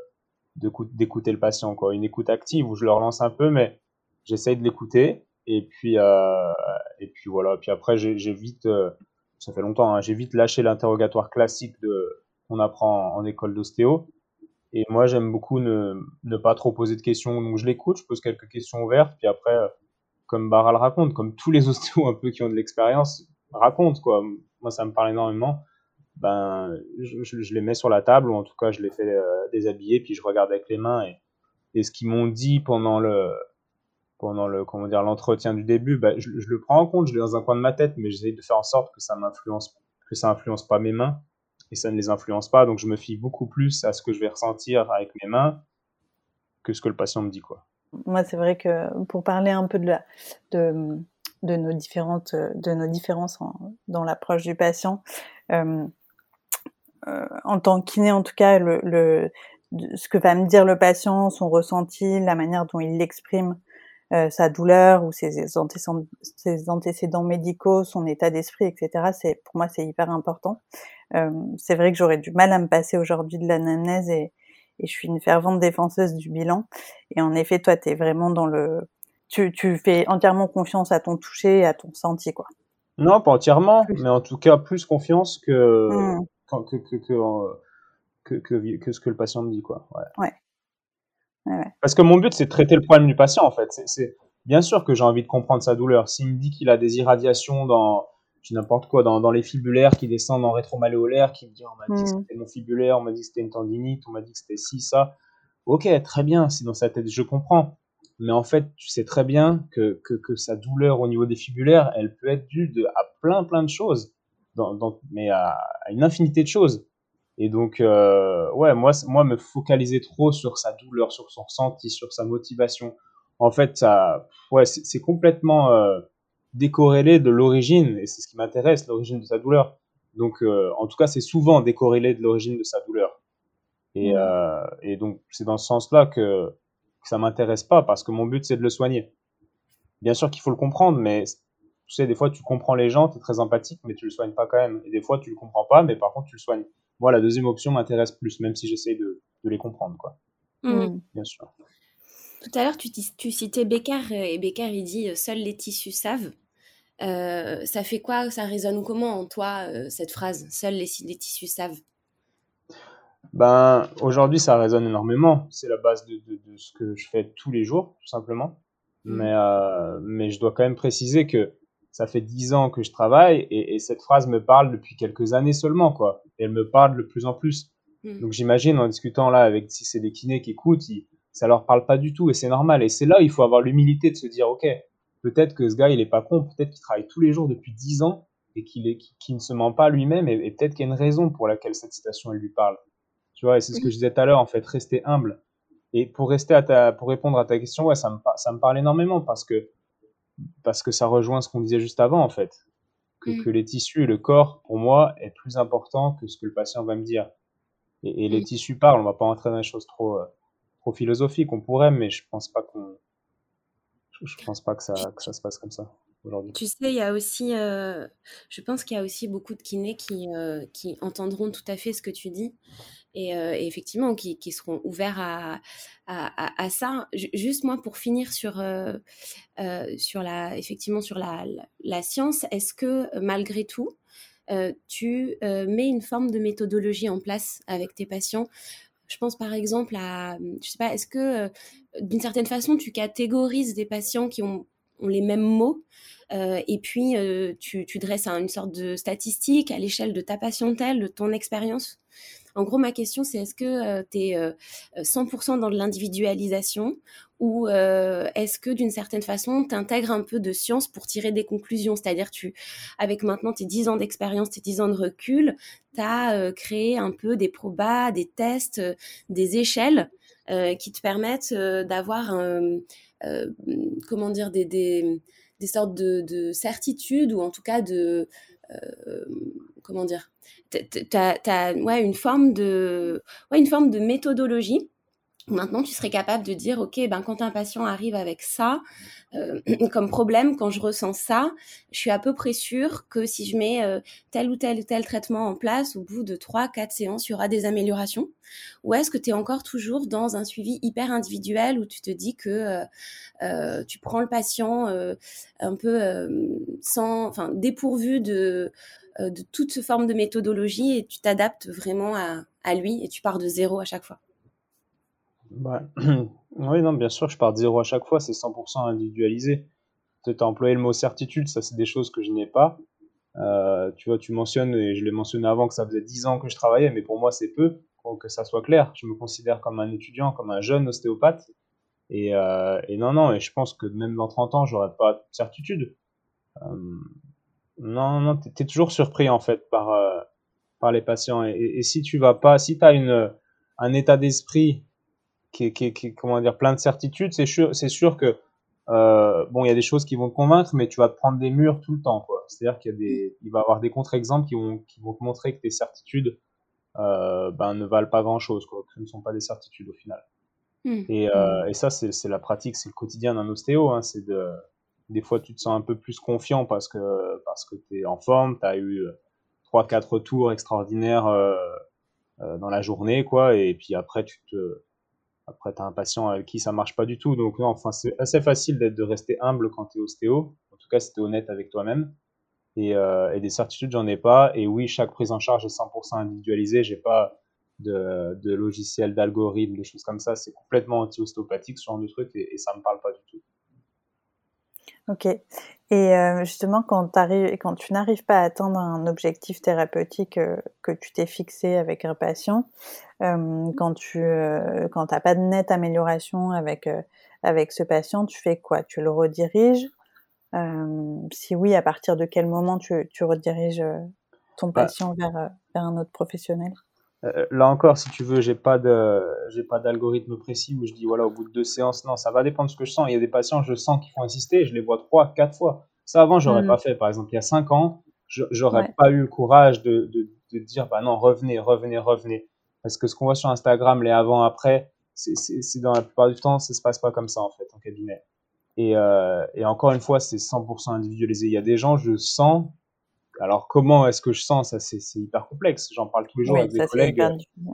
d'écouter le patient, quoi. Une écoute active où je le relance un peu, mais j'essaye de l'écouter. Et puis, euh, et puis voilà. Puis après, j'ai vite, euh, ça fait longtemps, hein, j'ai vite lâché l'interrogatoire classique de qu'on apprend en, école d'ostéo. Et moi, j'aime beaucoup ne, pas trop poser de questions. Donc, je l'écoute, je pose quelques questions ouvertes. Puis après, euh, comme Baral raconte, comme tous les (laughs) ostéos un peu qui ont de l'expérience racontent, quoi. Moi, ça me parle énormément ben, je, les mets sur la table, ou en tout cas, je les fais euh, déshabiller, puis je regarde avec les mains. Et, et ce qu'ils m'ont dit pendant le, pendant le, comment dire, l'entretien du début, ben, je, le prends en compte, je l'ai dans un coin de ma tête, mais j'essaie de faire en sorte que ça m'influence, que ça influence pas mes mains, et ça ne les influence pas. Donc, je me fie beaucoup plus à ce que je vais ressentir avec mes mains que ce que le patient me dit, quoi. Moi, c'est vrai que pour parler un peu de de, nos différentes, de nos différences dans l'approche du patient, euh, en tant kiné en tout cas, le, le, ce que va me dire le patient, son ressenti, la manière dont il l'exprime, euh, sa douleur ou ses antécédents, ses antécédents médicaux, son état d'esprit, etc. C'est pour moi c'est hyper important. Euh, c'est vrai que j'aurais du mal à me passer aujourd'hui de l'anamnèse et, et je suis une fervente défenseuse du bilan. Et en effet, toi, tu es vraiment dans le, tu, tu fais entièrement confiance à ton toucher, à ton senti, quoi. Non, pas entièrement, mais en tout cas plus confiance que mmh que, que, que, que, que, ce que le patient me dit. Quoi. Ouais. Ouais. Parce que mon but, c'est de traiter le problème du patient, en fait. C'est bien sûr que j'ai envie de comprendre sa douleur. S'il me dit qu'il a des irradiations dans n'importe quoi, dans, dans, les fibulaires qui descendent en rétromaléolaire, qui me dit on m'a dit que hmm. c'était mon fibulaire, on m'a dit que c'était une tendinite, on m'a dit que c'était ci, ça. Ok, très bien, si dans sa tête, je comprends. Mais en fait, tu sais très bien que, que, que sa douleur au niveau des fibulaires, elle peut être due de, à plein, plein de choses dans, mais à, une infinité de choses. Et donc, euh, ouais, moi, moi, me focaliser trop sur sa douleur, sur son ressenti, sur sa motivation, en fait, ça, ouais, c'est complètement euh, décorrélé de l'origine, et c'est ce qui m'intéresse, l'origine de sa douleur. Donc, euh, en tout cas, c'est souvent décorrélé de l'origine de sa douleur. Et, et donc, c'est dans ce sens-là que, que ça m'intéresse pas, parce que mon but, c'est de le soigner. Bien sûr qu'il faut le comprendre, mais tu sais, des fois, tu comprends les gens, tu es très empathique, mais tu le soignes pas quand même. Et des fois, tu le comprends pas, mais par contre, tu le soignes. Moi, la deuxième option m'intéresse plus, même si j'essaie de, de, les comprendre, quoi. Mmh. Mmh. Bien sûr. Tout à l'heure, tu, tu, citais Becker, euh, et Becker, il dit euh, Seuls les tissus savent. Euh, ça fait quoi? Ça résonne comment en toi, cette phrase Seuls les, les tissus savent? Ben, Aujourd'hui, ça résonne énormément. C'est la base de, de, de, ce que je fais tous les jours, tout simplement. Mmh. Mais, euh, mais je dois quand même préciser que ça fait dix ans que je travaille et, et, cette phrase me parle depuis quelques années seulement, quoi. Et elle me parle de plus en plus. Mm. Donc j'imagine en discutant là avec si c'est des kinés qui écoutent, ils, ça leur parle pas du tout et c'est normal. Et c'est là où il faut avoir l'humilité de se dire, ok, peut-être que ce gars il est pas con, peut-être qu'il travaille tous les jours depuis dix ans et qu'il ne se ment pas lui-même et, et peut-être qu'il y a une raison pour laquelle cette citation elle lui parle. Tu vois, et c'est ce que je disais tout à l'heure, en fait, rester humble. Et pour rester à ta, pour répondre à ta question, ouais, ça me, ça me parle énormément parce que parce que ça rejoint ce qu'on disait juste avant, en fait. Que, mm. que, les tissus et le corps, pour moi, est plus important que ce que le patient va me dire. Et, et les mm. tissus parlent, on va pas entrer dans des choses trop, euh, trop philosophiques, on pourrait, mais je pense pas qu'on, je, pense pas que ça, que ça se passe comme ça. Tu sais, il y a aussi, euh, je pense qu'il y a aussi beaucoup de kinés qui, euh, qui entendront tout à fait ce que tu dis et, euh, effectivement qui, qui, seront ouverts à, à, ça. juste moi, pour finir sur, sur la, effectivement sur la, la, science, est-ce que malgré tout, tu mets une forme de méthodologie en place avec tes patients? Je pense par exemple à, je sais pas, est-ce que d'une certaine façon tu catégorises des patients qui ont, les mêmes mots. Et puis tu, tu, dresses une sorte de statistique à l'échelle de ta patientèle, de ton expérience. En gros, ma question, c'est est-ce que tu es 100% dans l'individualisation ou est-ce que d'une certaine façon, tu intègres un peu de science pour tirer des conclusions? C'est-à-dire, tu, avec maintenant tes 10 ans d'expérience, tes 10 ans de recul, tu as créé un peu des probas, des tests, des échelles qui te permettent d'avoir, comment dire, des, des, des sortes de, de certitudes ou en tout cas de comment dire tu as, ouais, une forme de ouais, une forme de méthodologie Maintenant, tu serais capable de dire, OK, ben, quand un patient arrive avec ça, euh, (clears throat) comme problème, quand je ressens ça, je suis à peu près sûre que si je mets euh, tel ou tel ou tel traitement en place, au bout de 3, 4 séances, il y aura des améliorations. Ou est-ce que tu es encore toujours dans un suivi hyper individuel où tu te dis que euh, tu prends le patient un peu sans, enfin, dépourvu de, de toute forme de méthodologie et tu t'adaptes vraiment à, à lui et tu pars de zéro à chaque fois? Bah, (clears throat) oui, non, bien sûr, je pars de zéro à chaque fois, c'est 100% individualisé. Tu as employé le mot certitude, ça c'est des choses que je n'ai pas. Euh, tu vois, tu mentionnes, et je l'ai mentionné avant, que ça faisait 10 ans que je travaillais, mais pour moi c'est peu, pour que ça soit clair. Je me considère comme un étudiant, comme un jeune ostéopathe. Et, euh, non, non, et je pense que même dans 30 ans, j'aurais pas de certitude. Euh, non, non, tu es, toujours surpris en fait par, par les patients. Et, et, si tu vas pas, si tu as une, un état d'esprit qui, qui, qui, comment dire, plein de certitudes, c'est sûr, c'est sûr que euh, bon, il y a des choses qui vont te convaincre, mais tu vas te prendre des murs tout le temps, quoi. C'est-à-dire qu'il y a des, il va y avoir des contre-exemples qui vont, qui vont te montrer que tes certitudes, euh, ben, ne valent pas grand-chose, quoi. Que ce ne sont pas des certitudes au final. Mmh. Et, euh, et, ça, c'est la pratique, c'est le quotidien d'un ostéo. Hein, c'est de, des fois, tu te sens un peu plus confiant parce que parce que tu es en forme, tu as eu trois, quatre tours extraordinaires dans la journée, quoi. Et puis après, tu te après, tu as un patient avec qui ça marche pas du tout. Donc, non, enfin, c'est assez facile d'être de rester humble quand tu es ostéo. En tout cas, si tu es honnête avec toi-même. Et, euh, et, des certitudes, j'en ai pas. Et oui, chaque prise en charge est 100% individualisée. J'ai pas de, de logiciel, d'algorithme, de choses comme ça. C'est complètement anti-ostéopathique, ce genre de truc, et, et ça me parle pas du tout. Ok. Et euh, justement, quand, quand tu n'arrives pas à atteindre un objectif thérapeutique euh, que tu t'es fixé avec un patient, euh, quand tu quand n'as pas de nette amélioration avec, avec ce patient, tu fais quoi? Tu le rediriges? Si oui, à partir de quel moment tu, tu rediriges ton bah patient vers, vers un autre professionnel? Euh, là encore, si tu veux, j'ai pas de, j'ai pas d'algorithme précis où je dis voilà au bout de deux séances. Non, ça va dépendre de ce que je sens. Il y a des patients, je sens qu'ils font insister, je les vois trois, quatre fois. Ça avant, j'aurais mmh. pas fait. Par exemple, il y a cinq ans, j'aurais pas eu le courage de, de, de, dire bah non, revenez, revenez, revenez. Parce que ce qu'on voit sur Instagram, les avant, après, c'est dans la plupart du temps, ça se passe pas comme ça en fait en cabinet. Et, euh, et encore une fois, c'est 100% individualisé. Il y a des gens, je sens alors, comment est-ce que je sens? Ça C'est hyper complexe. J'en parle tous les jours avec des collègues.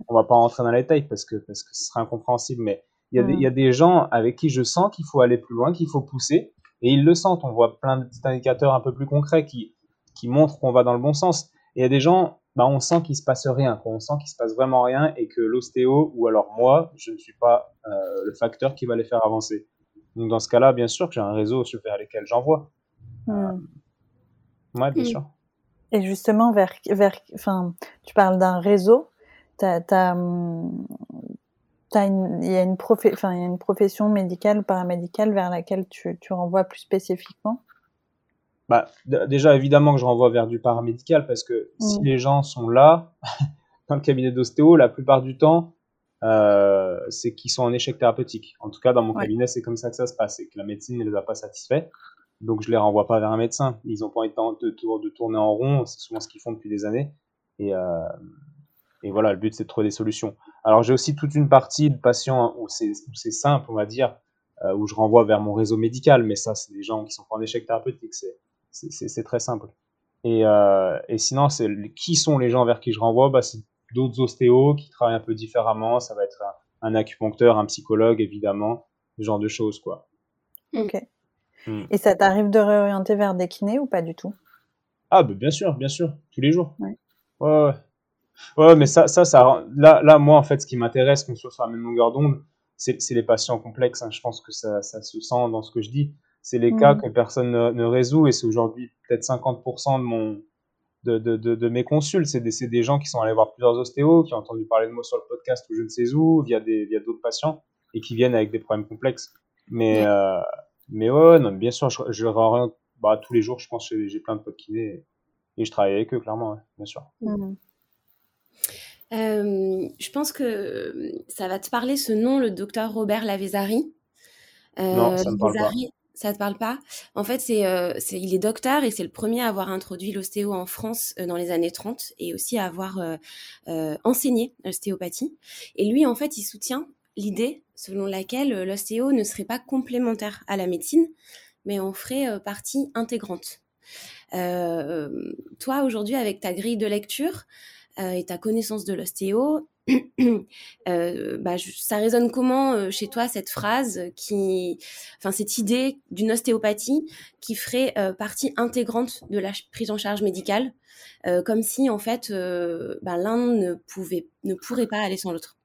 On va pas rentrer dans les détails parce que, parce que ce serait incompréhensible, mais il y, a des, il y a mm. des gens avec qui je sens qu'il faut aller plus loin, qu'il faut pousser, et ils le sentent. On voit plein de petits indicateurs un peu plus concrets qui, qui montrent qu'on va dans le bon sens. Et il y a des gens, bah, on sent qu'il se passe rien, on sent qu'il se passe vraiment rien, et que l'ostéo, ou alors moi, je ne suis pas euh, le facteur qui va les faire avancer. Donc dans ce cas-là, bien sûr que j'ai un réseau vers lequel j'envoie. Mm. Euh, ouais, bien mm. sûr. Et justement, vers, vers, enfin, tu parles d'un réseau. T'as, t'as, hum, une, il y a une profé, enfin, il y a une profession médicale ou paramédicale vers laquelle tu, tu renvoies plus spécifiquement? Bah, déjà, évidemment que je renvoie vers du paramédical parce que si mmh. les gens sont là, (laughs) dans le cabinet d'ostéo, la plupart du temps, euh, c'est qu'ils sont en échec thérapeutique. En tout cas, dans mon cabinet, c'est comme ça que ça se passe, et que la médecine ne les a pas satisfaits. Donc je les renvoie pas vers un médecin. Ils ont pas envie de, de, tourner en rond, c'est souvent ce qu'ils font depuis des années. Et, euh, et voilà, le but c'est de trouver des solutions. Alors j'ai aussi toute une partie de patients où c'est simple, on va dire, euh, où je renvoie vers mon réseau médical, mais ça c'est des gens qui sont en échec thérapeutique, c'est très simple. Et, euh, sinon, qui sont les gens vers qui je renvoie? Bah, C'est d'autres ostéos qui travaillent un peu différemment. Ça va être un, un acupuncteur, un psychologue, évidemment, ce genre de choses, quoi. Ok. Mm. Et ça t'arrive de réorienter vers des kinés ou pas du tout? Ah, bah, bien sûr, bien sûr, tous les jours. Ouais, ouais. ouais. mais ça, ça, ça, là, là, moi, en fait, ce qui m'intéresse, qu'on soit sur la même longueur d'onde, c'est les patients complexes. Hein. Je pense que ça, ça, se sent dans ce que je dis. C'est les cas mmh. que personne ne, ne résout et c'est aujourd'hui peut-être 50% de mon, de, de, de, mes consultes. C'est des, des, gens qui sont allés voir plusieurs ostéos, qui ont entendu parler de moi sur le podcast ou je ne sais où, via via d'autres patients et qui viennent avec des problèmes complexes. Mais, euh, mais ouais, non, bien sûr, je, je rien, bah, tous les jours, je pense que j'ai plein de potes kinés et, je travaille avec eux, clairement, bien sûr. Mmh. Euh, je pense que ça va te parler ce nom, le docteur Robert Lavezari. Euh, non, ça me parle pas. Ça te parle pas? En fait, c'est, euh, c'est, il est docteur et c'est le premier à avoir introduit l'ostéo en France euh, dans les années 30 et aussi à avoir euh, enseigné l'ostéopathie. Et lui, en fait, il soutient l'idée selon laquelle l'ostéo ne serait pas complémentaire à la médecine, mais en ferait partie intégrante. toi, aujourd'hui, avec ta grille de lecture et ta connaissance de l'ostéo, (clears throat) euh, bah, ça résonne comment euh, chez toi cette phrase qui, enfin cette idée d'une ostéopathie qui ferait euh, partie intégrante de la prise en charge médicale, comme si en fait bah, l'un ne pouvait, ne pourrait pas aller sans l'autre?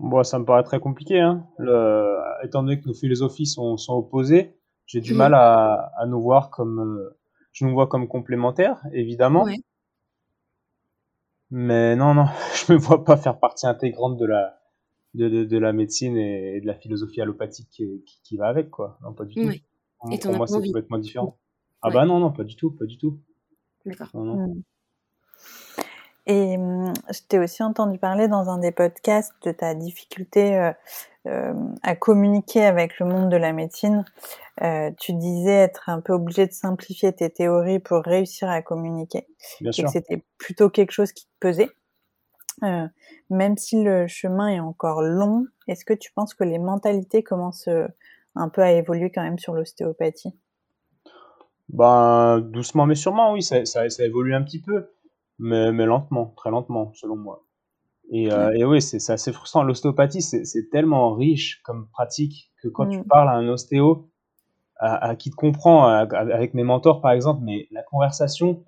Bon, ça me paraît très compliqué, hein. Le, étant donné que nos philosophies sont, sont opposées, j'ai du mmh. mal à, à, nous voir comme, je nous vois comme complémentaires, évidemment. Mais non, non, (laughs) je me vois pas faire partie intégrante de la, de, de, de la médecine et, de la philosophie allopathique qui, qui, va avec, quoi. Non, pas du tout. Et Pour moi, c'est complètement différent. Ah bah non, non, pas du tout, pas du tout. D'accord. Hmm. Et hum, je t'ai aussi entendu parler dans un des podcasts de ta difficulté euh, euh, à communiquer avec le monde de la médecine. Euh, tu disais être un peu obligé de simplifier tes théories pour réussir à communiquer. Bien sûr. Et que c'était plutôt quelque chose qui te pesait. Euh, même si le chemin est encore long, est-ce que tu penses que les mentalités commencent euh, un peu à évoluer quand même sur l'ostéopathie? Ben doucement mais sûrement, oui, ça, ça, ça évolue un petit peu, mais, mais lentement, très lentement, selon moi. Et, euh, et oui, c'est assez frustrant. L'ostéopathie, c'est tellement riche comme pratique que quand tu mm. parles à un ostéo, à, à qui te comprend, avec mes mentors par exemple, mais la conversation,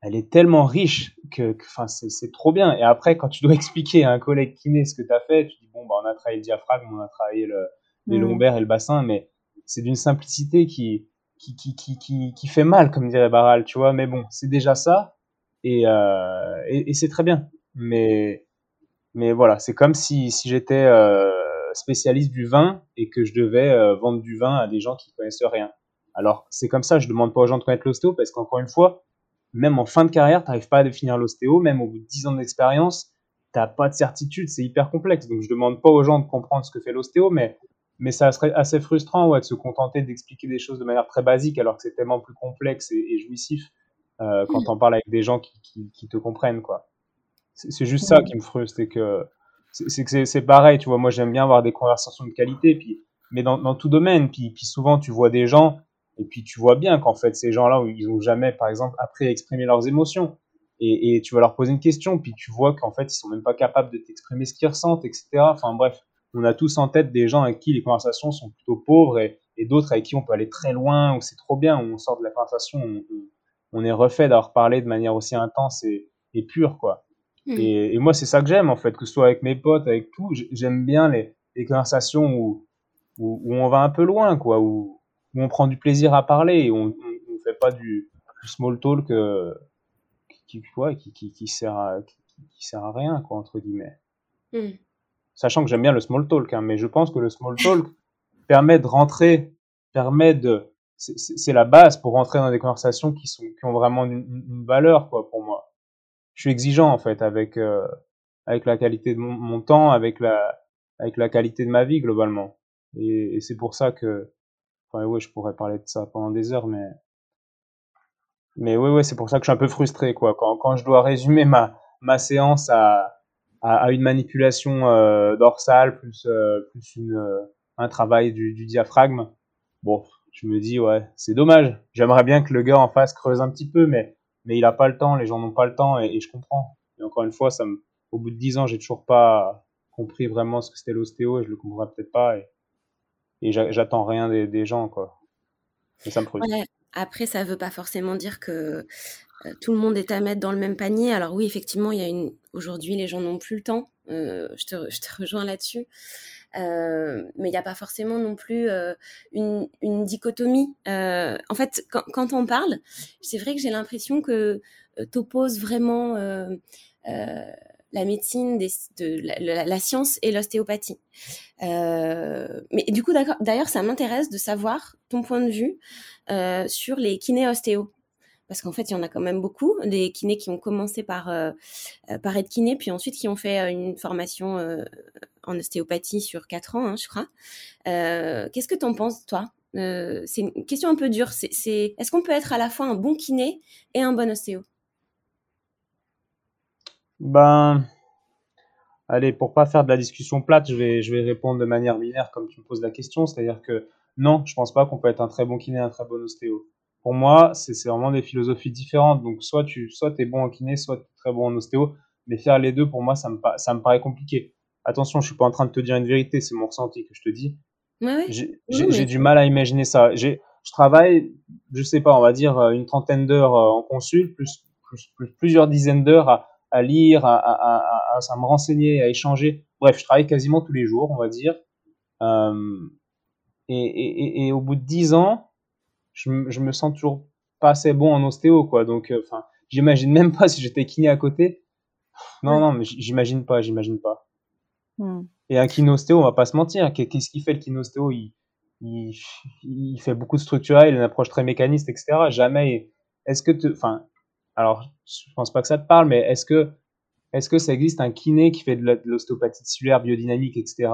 elle est tellement riche que, enfin, c'est trop bien. Et après, quand tu dois (laughs) expliquer à un collègue kiné ce que tu as fait, tu dis bon, bah, on a travaillé le diaphragme, on a travaillé le, les mm. lombaires et le bassin, mais c'est d'une simplicité qui, qui, qui, qui, qui, qui fait mal, comme dirait Barral, tu vois. Mais bon, c'est déjà ça, et, euh, et, c'est très bien. Mais mais voilà, c'est comme si, si j'étais euh, spécialiste du vin et que je devais euh, vendre du vin à des gens qui connaissent rien. Alors, c'est comme ça, je demande pas aux gens de connaître l'ostéo parce qu'encore une fois, même en fin de carrière, tu n'arrives pas à définir l'ostéo, même au bout de 10 ans d'expérience, tu n'as pas de certitude, c'est hyper complexe. Donc, je demande pas aux gens de comprendre ce que fait l'ostéo, mais, mais ça serait assez frustrant ouais, de se contenter d'expliquer des choses de manière très basique alors que c'est tellement plus complexe et, jouissif euh, quand on parle avec des gens qui, qui, qui te comprennent. quoi. C'est juste ça qui me frustre, c'est que c'est que c'est pareil, tu vois. Moi, j'aime bien avoir des conversations de qualité, puis mais dans, dans tout domaine. Puis, puis souvent, tu vois des gens et puis tu vois bien qu'en fait, ces gens-là, ils ont jamais, par exemple, appris à exprimer leurs émotions. Et, et tu vas leur poser une question, puis tu vois qu'en fait, ils sont même pas capables de t'exprimer ce qu'ils ressentent, etc. Enfin bref, on a tous en tête des gens avec qui les conversations sont plutôt pauvres et, et d'autres avec qui on peut aller très loin, où c'est trop bien, où on sort de la conversation, on, on est refait d'avoir parlé de manière aussi intense et, et pure, quoi. Mmh. Et, moi, c'est ça que j'aime, en fait, que ce soit avec mes potes, avec tout. J'aime bien les, les conversations où, où, on va un peu loin, quoi, où, où, on prend du plaisir à parler et on ne fait pas du, small talk euh, qui, qui, qui, qui, sert à, qui, sert à rien, quoi, entre guillemets. Mmh. Sachant que j'aime bien le small talk, hein, mais je pense que le small talk (laughs) permet de rentrer, permet de. C'est la base pour rentrer dans des conversations qui, sont, qui ont vraiment une, une valeur, quoi, pour moi je suis exigeant en fait avec euh, avec la qualité de mon, temps, avec la avec la qualité de ma vie globalement. Et, et c'est pour ça que, enfin ouais, je pourrais parler de ça pendant des heures, mais mais ouais ouais, c'est pour ça que je suis un peu frustré quoi. Quand quand je dois résumer ma ma séance à à, à une manipulation euh, dorsale plus euh, plus une euh, un travail du, du diaphragme, bon, je me dis ouais, c'est dommage. J'aimerais bien que le gars en face creuse un petit peu, mais mais il a pas le temps, les gens n'ont pas le temps, et, je comprends. Et encore une fois, ça me, au bout de dix ans, j'ai toujours pas compris vraiment ce que c'était l'ostéo, et je le comprendrai peut-être pas, et, et j'attends rien des, gens, quoi. Et ça me après, ça ne veut pas forcément dire que tout le monde est à mettre dans le même panier. Alors oui, effectivement, il y a une. Aujourd'hui, les gens n'ont plus le temps. je, te, je, te, rejoins là-dessus. Euh, mais il n'y a pas forcément non plus euh, une, une, dichotomie. Euh, en fait, quand, quand, on parle, c'est vrai que j'ai l'impression que tu opposes vraiment la médecine, des, de la, la, science et l'ostéopathie. Euh, mais du coup, d'ailleurs, ça m'intéresse de savoir ton point de vue euh, sur les kinés-ostéos parce qu'en fait, il y en a quand même beaucoup, des kinés qui ont commencé par, euh, euh être kinés, puis ensuite qui ont fait euh, une formation en ostéopathie sur 4 ans, hein, je crois. Qu'est-ce que tu en penses, toi? C'est une question un peu dure. Est-ce qu'on peut être à la fois un bon kiné et un bon ostéo? Ben, allez, pour pas faire de la discussion plate, je vais, je vais répondre de manière binaire comme tu me poses la question, c'est-à-dire que non, je pense pas qu'on peut être un très bon kiné et un très bon ostéo pour moi, c'est vraiment des philosophies différentes. Donc, soit tu soit es bon en kiné, soit tu es très bon en ostéo. Mais faire les deux, pour moi, ça me, ça me paraît compliqué. Attention, je suis pas en train de te dire une vérité, c'est mon ressenti que je te dis. Ouais, J'ai du mal à imaginer ça. Je travaille, je sais pas, on va dire euh, une trentaine d'heures euh, en consul, plus, plus, plusieurs dizaines d'heures à, à, lire, à, à, à, me renseigner, à échanger. Bref, je travaille quasiment tous les jours, on va dire. Euh, et, et, et, au bout de dix ans, je, je me sens toujours pas assez bon en ostéo, quoi. Donc, euh, enfin, j'imagine même pas (laughs) si j'étais kiné à côté. Non, non, mais j'imagine pas, j'imagine pas. Hmm. Et un kinostéo, on va pas se mentir. Qu'est-ce qu'il fait le kinostéo il, il, il, fait beaucoup de structurel, il a une approche très mécaniste, etc. Jamais. Est-ce que tu, enfin, alors, je pense pas que ça te parle, mais est-ce que, est-ce que ça existe un kiné qui fait de l'ostéopathie tissulaire, biodynamique, etc.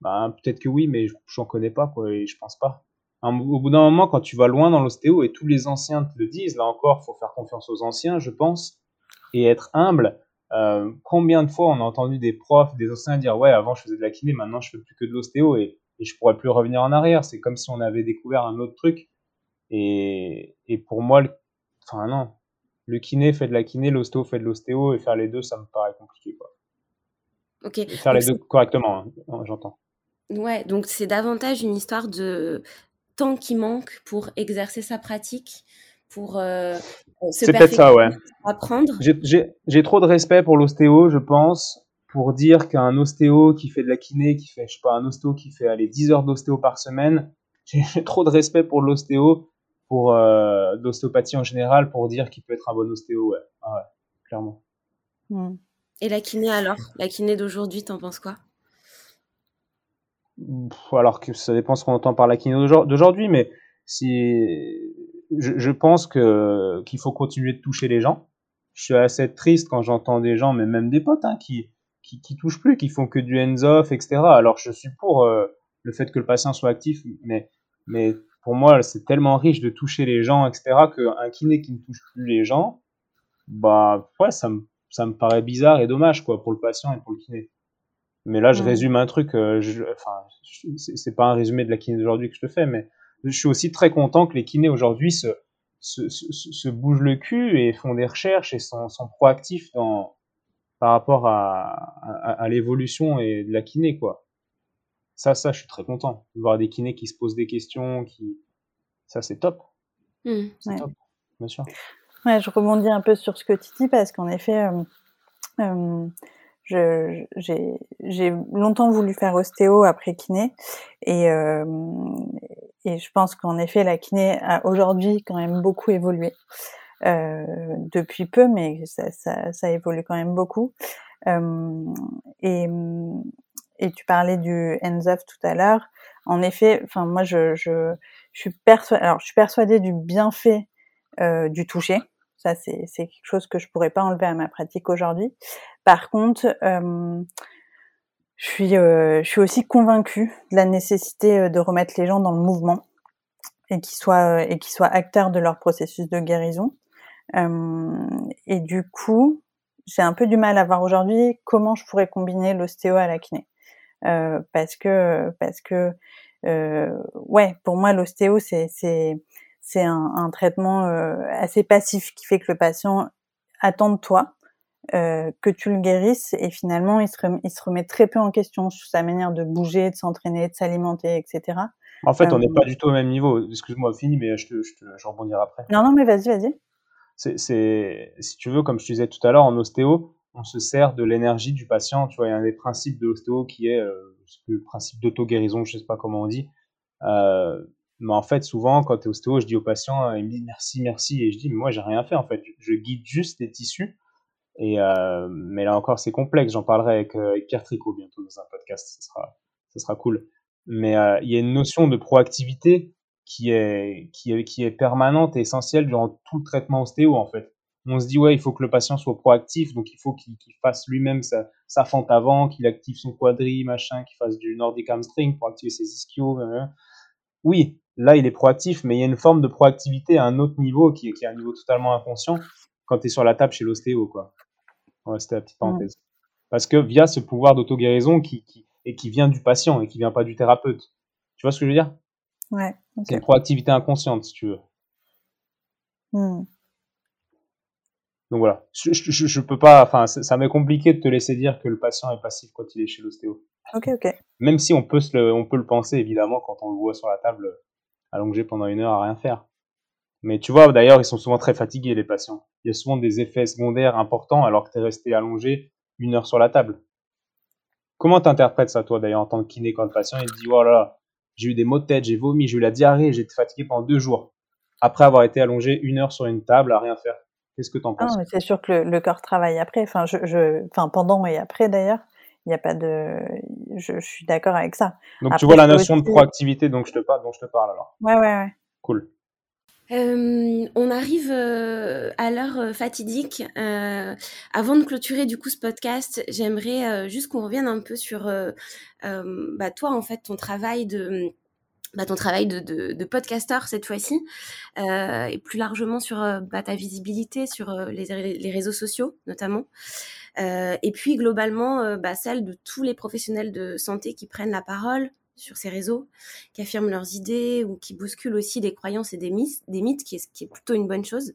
Ben, peut-être que oui, mais j'en connais pas, quoi, et je pense pas au bout d'un moment, quand tu vas loin dans l'ostéo, et tous les anciens te le disent, là encore, il faut faire confiance aux anciens, je pense, et être humble. Euh, combien de fois on a entendu des profs, des anciens dire ouais avant je faisais de la kiné, maintenant je fais plus que de l'ostéo et, et je pourrais plus revenir en arrière. C'est comme si on avait découvert un autre truc. Et, et pour moi, le, enfin non, le kiné fait de la kiné, l'ostéo fait de l'ostéo et faire les deux, ça me paraît compliqué quoi. Ok. faire les deux correctement, hein, j'entends. Ouais, donc c'est davantage une histoire de temps qui manque pour exercer sa pratique, pour euh, se peut ça, ouais. apprendre. J'ai trop de respect pour l'ostéo, je pense, pour dire qu'un ostéo qui fait de la kiné, qui fait, je sais pas, un ostéo qui fait aller 10 heures d'ostéo par semaine, (laughs) j'ai trop de respect pour l'ostéo, pour euh, l'ostéopathie en général, pour dire qu'il peut être un bon ostéo, ouais, ah ouais clairement. Hmm. Et la kiné alors? La kiné d'aujourd'hui, t'en penses quoi? Alors que ça dépend ce qu'on entend par la kiné d'aujourd'hui, mais si je, pense qu'il faut continuer de toucher les gens. Je suis assez triste quand j'entends des gens, mais même des potes, hein, qui, qui, touchent plus, qui font que du hands-off, etc. Alors je suis pour euh, le fait que le patient soit actif, mais mais pour moi c'est tellement riche de toucher les gens, etc. Qu'un kiné qui ne touche plus les gens, bah ça me ça me paraît bizarre et dommage quoi pour le patient et pour le kiné. Mais là, je résume un truc. Euh, enfin, c'est pas un résumé de la kiné d'aujourd'hui que je te fais, mais je suis aussi très content que les kinés aujourd'hui se, se, se, se, bougent le cul et font des recherches et sont, sont proactifs dans, par rapport à, à, à l'évolution et de la kiné, quoi. Ça, ça, je suis très content de voir des kinés qui se posent des questions, qui, ça, c'est top. Mmh. C'est top, bien sûr. Ouais, je rebondis un peu sur ce que tu dis parce qu'en effet, euh, euh, j'ai longtemps voulu faire ostéo après kiné. Et, euh, et je pense qu'en effet la kiné a aujourd'hui quand même beaucoup évolué. Euh, depuis peu mais ça, ça, ça, évolue quand même beaucoup. Euh, et, et tu parlais du hands off tout à l'heure. En effet enfin moi je, je, suis persuadée alors je suis persuadée du bienfait euh, du toucher ça, c'est quelque chose que je pourrais pas enlever à ma pratique aujourd'hui. Par contre, je suis, je suis aussi convaincue de la nécessité de remettre les gens dans le mouvement et qu'ils soient acteurs de leur processus de guérison. et du coup, j'ai un peu du mal à voir aujourd'hui comment je pourrais combiner l'ostéo à la kiné, parce que parce que ouais, pour moi l'ostéo c'est c'est un, un, traitement euh, assez passif qui fait que le patient attend de toi euh, que tu le guérisses et finalement il se, il se, remet très peu en question sur sa manière de bouger, de s'entraîner, de s'alimenter, etc. En fait, on n'est pas du tout au même niveau. Excuse-moi, fini, mais je, te, je, te, je rebondirai après. Non, non, mais vas-y, vas-y. C'est, si tu veux, comme je te disais tout à l'heure, en ostéo, on se sert de l'énergie du patient. Tu vois, il y a un des principes de l'ostéo qui est euh, le principe d'auto-guérison, je sais pas comment on dit. Euh, mais en fait, souvent, quand tu es ostéo, je dis au patient, euh, il me dit merci, merci. Et je dis, mais moi, j'ai rien fait, en fait. Je guide juste les tissus. Et, euh, mais là encore, c'est complexe. J'en parlerai avec, euh, avec, Pierre Tricot bientôt dans un podcast. Ce sera, ce sera cool. Mais il y a une notion de proactivité qui est, qui est, qui est permanente et essentielle durant tout le traitement ostéo, en fait. On se dit, ouais, il faut que le patient soit proactif, donc il faut qu'il qu fasse lui-même sa, sa, fente avant, qu'il active son quadri, machin, qu'il fasse du nordic hamstring pour activer ses ischios. Oui, là, il est proactif, mais il y a une forme de proactivité à un autre niveau qui est, qui est un niveau totalement inconscient quand tu es sur la table chez l'ostéo, quoi. Ouais, c'était la petite parenthèse. Parce que via ce pouvoir d'auto-guérison qui, qui, et qui vient du patient et qui vient pas du thérapeute. Tu vois ce que je veux dire? Ouais. Okay. C'est une proactivité inconsciente, si tu veux. Mmh. Donc voilà, je, je, je peux pas, enfin, ça m'est compliqué de te laisser dire que le patient est passif quand il est chez l'ostéo. Ok, ok. Même si on peut, se le, on peut le penser évidemment quand on le voit sur la table allongé pendant une heure à rien faire. Mais tu vois, d'ailleurs, ils sont souvent très fatigués, les patients. Il y a souvent des effets secondaires importants alors que tu es resté allongé une heure sur la table. Comment t'interprètes ça, toi, d'ailleurs, en tant que kiné, quand le patient il te dit, oh là là, j'ai eu des maux de tête, j'ai vomi, j'ai eu la diarrhée, j'ai été fatigué pendant deux jours, après avoir été allongé une heure sur une table à rien faire. Qu'est-ce que t'en penses? Ah, C'est sûr que le, le, corps travaille après, enfin, je, je, enfin, pendant et après d'ailleurs. Il n'y a pas de, je, je suis d'accord avec ça. Donc après, tu vois la notion aussi... de proactivité dont je te parle, dont je te parle alors. Ouais, ouais, ouais. Cool. Euh, on arrive euh, à l'heure fatidique. Euh, avant de clôturer du coup ce podcast, j'aimerais juste qu'on revienne un peu sur bah, toi en fait ton travail de bah, ton travail de, de, de podcasteur cette fois-ci et plus largement sur bah, ta visibilité sur les, les, réseaux sociaux notamment. Et puis globalement bah, celle de tous les professionnels de santé qui prennent la parole sur ces réseaux, qui affirment leurs idées ou qui bousculent aussi des croyances et des mythes, des mythes qui, est, plutôt une bonne chose.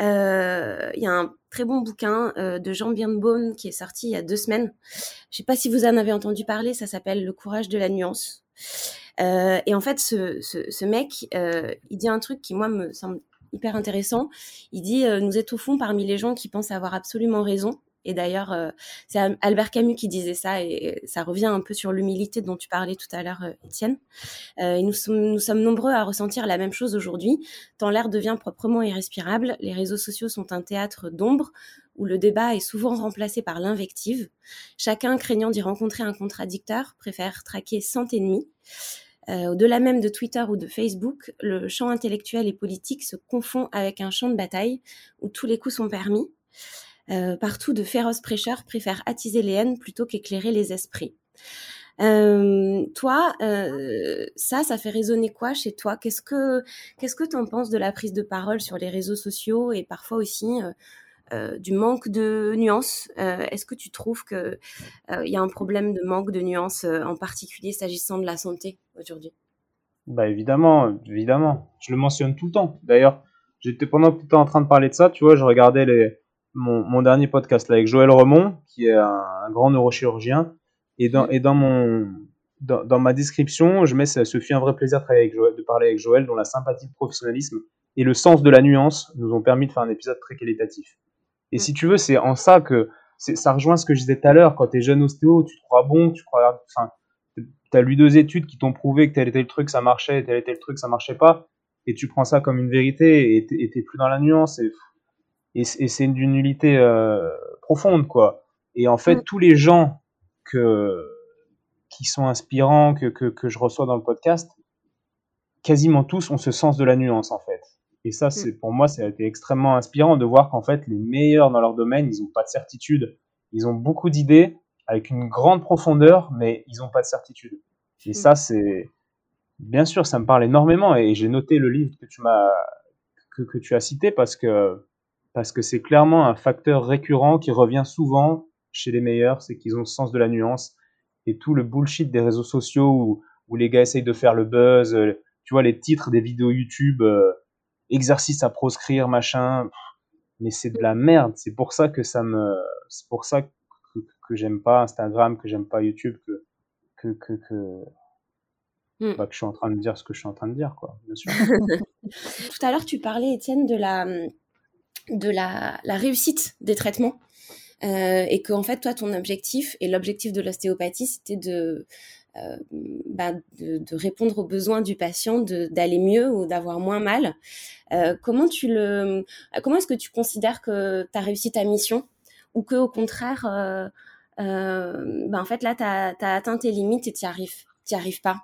Euh, il y a un très bon bouquin euh, de Jean Birnbaum qui est sorti il y a deux semaines. Je sais pas si vous en avez entendu parler, ça s'appelle Le courage de la nuance. Euh, et en fait, ce, ce, ce mec, euh, il dit un truc qui, moi, me semble hyper intéressant. Il dit, euh, nous étouffons parmi les gens qui pensent avoir absolument raison et d'ailleurs, euh, c'est Albert Camus qui disait ça, et ça revient un peu sur l'humilité dont tu parlais tout à l'heure, Étienne. Euh, nous sommes, nombreux à ressentir la même chose aujourd'hui, tant l'air devient proprement irrespirable. Les réseaux sociaux sont un théâtre d'ombre où le débat est souvent remplacé par l'invective. Chacun, craignant d'y rencontrer un contradicteur, préfère traquer 100 ennemis. Euh, au-delà même de Twitter ou de Facebook, le champ intellectuel et politique se confond avec un champ de bataille où tous les coups sont permis. Euh, partout, de féroces prêcheurs préfèrent attiser les haines plutôt qu'éclairer les esprits. Euh, toi, euh, ça, ça fait résonner quoi chez toi? Qu'est-ce que qu'est-ce que t'en penses de la prise de parole sur les réseaux sociaux et parfois aussi du manque de nuances? Est-ce que tu trouves que il y a un problème de manque de nuances, en particulier s'agissant de la santé aujourd'hui? Bah évidemment, évidemment. Je le mentionne tout le temps. D'ailleurs, j'étais pendant que tu étais en train de parler de ça, tu vois, je regardais les mon, mon, dernier podcast là, avec Joël Remond, qui est un, un grand neurochirurgien. Et dans, et dans, mon, dans, dans, ma description, je mets ce fut un vrai plaisir de, avec Joël, de parler avec Joël, dont la sympathie, le professionnalisme et le sens de la nuance nous ont permis de faire un épisode très qualitatif. Et si tu veux, c'est en ça que ça rejoint ce que je disais tout à l'heure. Quand tu es jeune ostéo, tu te crois bon, tu crois. Enfin, tu as lu deux études qui t'ont prouvé que tel et tel truc ça marchait, tel et tel truc ça marchait pas, et tu prends ça comme une vérité et t'es plus dans la nuance. Et, et, et c'est d'une nullité euh, profonde quoi. Et en fait, mmh. tous les gens que qui sont inspirants que, que, que je reçois dans le podcast, quasiment tous ont ce sens de la nuance en fait. Et ça, c'est pour moi, ça a été extrêmement inspirant de voir qu'en fait, les meilleurs dans leur domaine, ils n'ont pas de certitude. Ils ont beaucoup d'idées avec une grande profondeur, mais ils n'ont pas de certitude. Et ça, c'est bien sûr, ça me parle énormément. Et j'ai noté le livre que tu m'as que, que tu as cité parce que parce que c'est clairement un facteur récurrent qui revient souvent chez les meilleurs, c'est qu'ils ont le sens de la nuance et tout le bullshit des réseaux sociaux où, où les gars essayent de faire le buzz, euh, tu vois les titres des vidéos YouTube, euh, exercice à proscrire, machin, mais c'est de la merde. C'est pour ça que ça me, c'est pour ça que, que, que j'aime pas Instagram, que j'aime pas YouTube, que que, que, que Hmm. Que je suis en train de dire ce que je suis en train de dire, quoi, bien sûr. (laughs) Tout à l'heure, tu parlais, Étienne, de la, de la, réussite des traitements. Euh, et qu'en fait, toi, ton objectif et l'objectif de l'ostéopathie, c'était de, euh, bah, de, répondre aux besoins du patient, d'aller mieux ou d'avoir moins mal. Euh, comment comment est-ce que tu considères que tu as réussi ta mission ou que au contraire, bah, en fait là, tu as, atteint tes limites et tu arrives, arrives pas?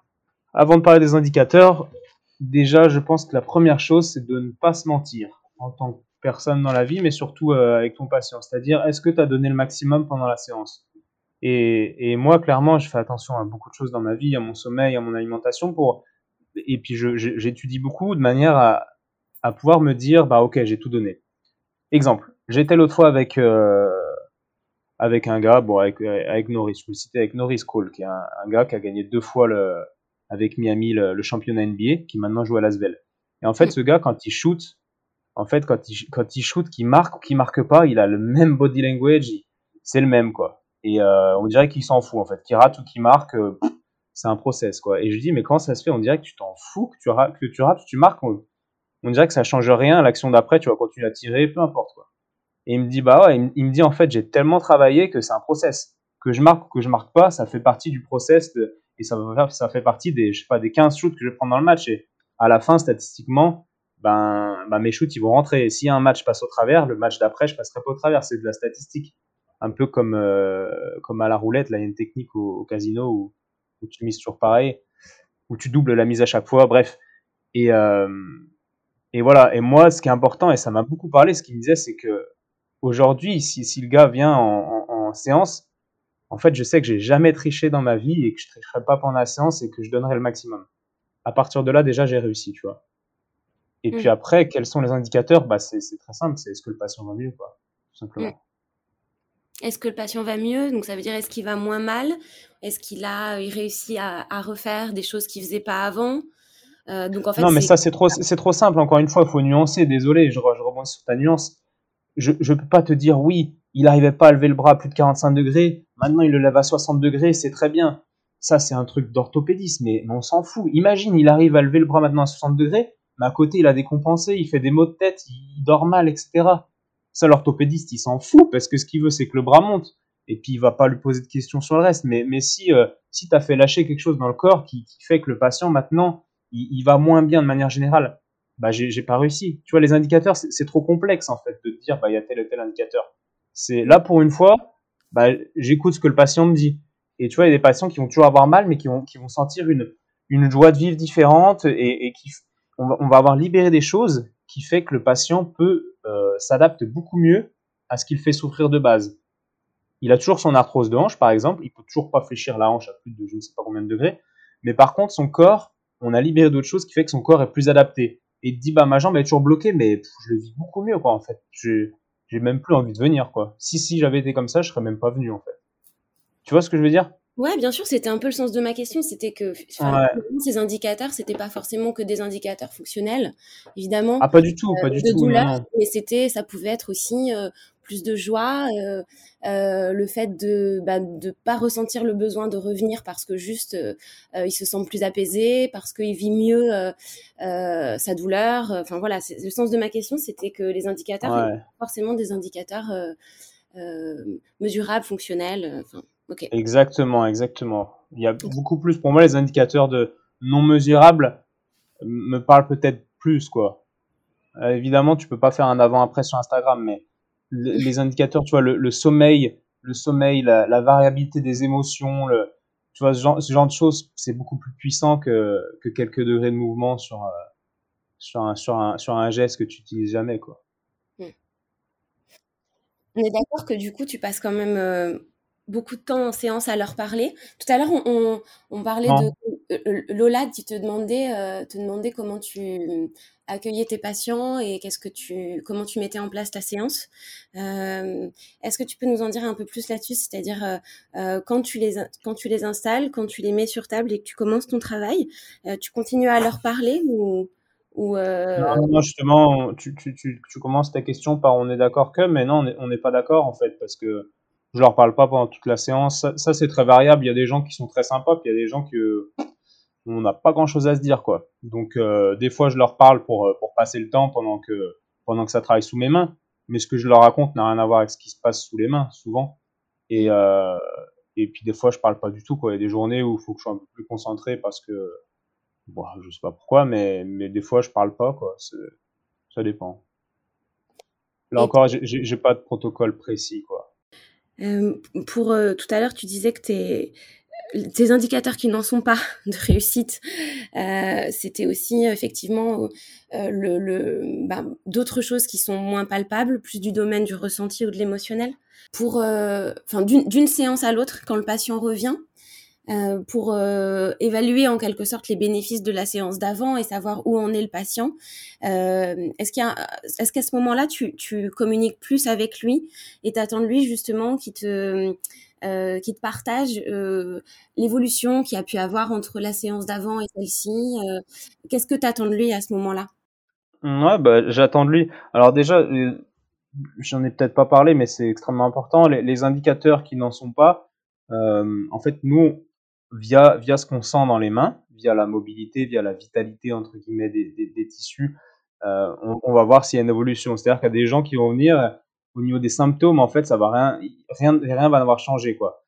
Avant de parler des indicateurs, déjà, je pense que la première chose, c'est de ne pas se mentir en tant que personne dans la vie, mais surtout euh, avec ton patient. C'est-à-dire, est-ce que tu as donné le maximum pendant la séance? Et, et, moi, clairement, je fais attention à beaucoup de choses dans ma vie, à mon sommeil, à mon alimentation, pour et puis j'étudie beaucoup de manière à, à, pouvoir me dire, bah ok, j'ai tout donné. Exemple, j'étais l'autre fois avec euh, avec un gars, bon, avec, avec Norris, je peux le citer avec Norris Cole, qui est un, un, gars qui a gagné deux fois le, avec Miami le, le championnat NBA, qui maintenant joue à Lasvel. Et en fait, ce gars, quand il shoot, en fait, quand il, quand shoot, qu'il marque ou qu'il marque pas, il a le même body language, c'est le même, quoi. Et euh, on dirait qu'il s'en fout, en fait. Qu'il rate ou qu'il marque, euh, c'est un process, quoi. Et je dis, mais comment ça se fait On dirait que tu t'en fous, que tu, rates, que tu rates tu marques. On, dirait que ça change rien. L'action d'après, tu vas continuer à tirer, peu importe, quoi. Et il me dit, bah ouais, il, me dit, en fait, j'ai tellement travaillé que c'est un process. Que je marque ou que je marque pas, ça fait partie du process et ça, ça fait partie des, je sais pas, des 15 shoots que je vais prendre dans le match. Et à la fin, statistiquement, ben, ben, mes shoots ils vont rentrer. Si un match passe au travers, le match d'après je passerai pas au travers. C'est de la statistique, un peu comme euh, comme à la roulette. Là, il y a une technique au, casino où, où, tu mises toujours pareil, où tu doubles la mise à chaque fois. Bref, et euh, et voilà. Et moi, ce qui est important et ça m'a beaucoup parlé, ce qu'il me disait, c'est que aujourd'hui, si, si le gars vient en, en, en séance, en fait, je sais que j'ai jamais triché dans ma vie et que je tricherai pas pendant la séance et que je donnerai le maximum. À partir de là, déjà, j'ai réussi, tu vois. Et puis mmh. après, quels sont les indicateurs? Bah, C'est très simple, c'est est-ce que le patient va mieux, quoi, tout simplement. Mmh. Est-ce que le patient va mieux? Donc ça veut dire est-ce qu'il va moins mal? Est-ce qu'il a il réussit à, à, refaire des choses qu'il faisait pas avant? Euh, donc en fait, Non, mais ça c'est trop, c'est trop simple. Encore une fois, il faut nuancer. Désolé, je, je rebondis sur ta nuance. Je ne peux pas te dire oui, il n'arrivait pas à lever le bras à plus de 45 degrés. Maintenant, il le lève à 60 degrés, c'est très bien. Ça, c'est un truc d'orthopédiste, mais, mais on s'en fout. Imagine, il arrive à lever le bras maintenant à 60 degrés mais à côté, il a décompensé, il fait des maux de tête, il dort mal, etc. Ça, l'orthopédiste, il s'en fout parce que ce qu'il veut, c'est que le bras monte. Et puis, il va pas lui poser de questions sur le reste. Mais, mais si, euh, si tu as fait lâcher quelque chose dans le corps qui, fait que le patient, maintenant, il, il, va moins bien de manière générale, bah, j'ai pas réussi. Tu vois, les indicateurs, c'est trop complexe, en fait, de te dire, bah, il y a tel et tel indicateur. C'est là, pour une fois, bah, j'écoute ce que le patient me dit. Et tu vois, il y a des patients qui vont toujours avoir mal, mais qui vont, qui vont sentir une, une joie de vivre différente et, et qui, on va, on va avoir libéré des choses qui fait que le patient peut euh, s'adapte beaucoup mieux à ce qu'il fait souffrir de base. Il a toujours son arthrose de hanche, par exemple, il peut toujours pas fléchir la hanche à plus de je ne sais pas combien de degrés, mais par contre son corps, on a libéré d'autres choses qui fait que son corps est plus adapté. Et il dit bah ma jambe est toujours bloquée, mais je le vis beaucoup mieux quoi en fait. J'ai même plus envie de venir quoi. Si si j'avais été comme ça, je serais même pas venu en fait. Tu vois ce que je veux dire? Ouais, bien sûr, c'était un peu le sens de ma question. C'était que ces indicateurs, c'était pas forcément que des indicateurs fonctionnels, évidemment. Ah, pas du tout, pas du de tout. Douleur, mais c'était, ça pouvait être aussi euh, plus de joie, euh, euh, le fait de bah, de pas ressentir le besoin de revenir parce que juste euh, il se sent plus apaisé, parce qu'il vit mieux sa douleur. Enfin voilà, le sens de ma question, c'était que les indicateurs, forcément des indicateurs mesurables, fonctionnels. Enfin. Exactement, exactement. Il y a beaucoup plus, pour moi, les indicateurs de non mesurables me parlent peut-être plus, quoi. Euh, évidemment, tu peux pas faire un avant-après sur Instagram, mais les indicateurs, tu vois, le, sommeil, le sommeil, la, variabilité des émotions, le, tu vois, ce genre, ce genre de choses, c'est beaucoup plus puissant que, que quelques degrés de mouvement sur, euh, sur, un, sur, un, sur un geste que tu utilises jamais, quoi. Hmm. On est d'accord que du coup, tu passes quand même euh, beaucoup de temps en séance à leur parler. Tout à l'heure, on, on, parlait de euh, Lola, tu te demandais, euh, te demandais comment tu accueillais tes patients et qu'est-ce que tu, comment tu mettais en place ta séance. Euh, Est-ce que tu peux nous en dire un peu plus là-dessus, c'est-à-dire euh, euh quand tu les quand tu les installes, quand tu les mets sur table et que tu commences ton travail, tu continues à leur parler ou ou non, justement, tu, tu, tu, tu, commences ta question par on est d'accord que, mais non, on n'est pas d'accord en fait, parce que je leur parle pas pendant toute la séance. Ça, c'est très variable. Il y a des gens qui sont très sympas, puis il y a des gens que on n'a pas grand chose à se dire quoi. Donc euh, des fois je leur parle pour, pour passer le temps pendant que, pendant que ça travaille sous mes mains, mais ce que je leur raconte n'a rien à voir avec ce qui se passe sous les mains souvent. Et, euh, et puis des fois je parle pas du tout quoi. Il y a des journées où il faut que je sois un peu plus concentré parce que bon, je sais pas pourquoi, mais, mais des fois je parle pas quoi. Ça dépend. Là encore, j'ai pas de protocole précis quoi. Euh, pour euh, tout à l'heure, tu disais que tes, tes indicateurs qui n'en sont pas (laughs) de réussite, euh, c'était aussi effectivement le, le bah, d'autres choses qui sont moins palpables, plus du domaine du ressenti ou de l'émotionnel. Pour, enfin, d'une séance à l'autre, quand le patient revient, euh, pour euh, évaluer en quelque sorte les bénéfices de la séance d'avant et savoir où en est le patient. Euh, est-ce qu'il est-ce qu'à ce, moment-là, tu, tu, communiques plus avec lui et t'attends de lui justement qui te euh, qui te partage l'évolution qu'il a pu avoir entre la séance d'avant et celle-ci. Qu'est-ce que tu attends de lui à ce moment-là? Ouais, bah, j'attends de lui. Alors déjà, j'en ai peut-être pas parlé, mais c'est extrêmement important. Les, les indicateurs qui n'en sont pas, euh, en fait, nous, via, via ce qu'on sent dans les mains, via la mobilité, via la vitalité entre guillemets des, des, tissus, euh, on, va voir s'il y a une évolution. C'est-à-dire qu'il y a des gens qui vont venir au niveau des symptômes, en fait, ça va rien, rien, rien va avoir changé quoi.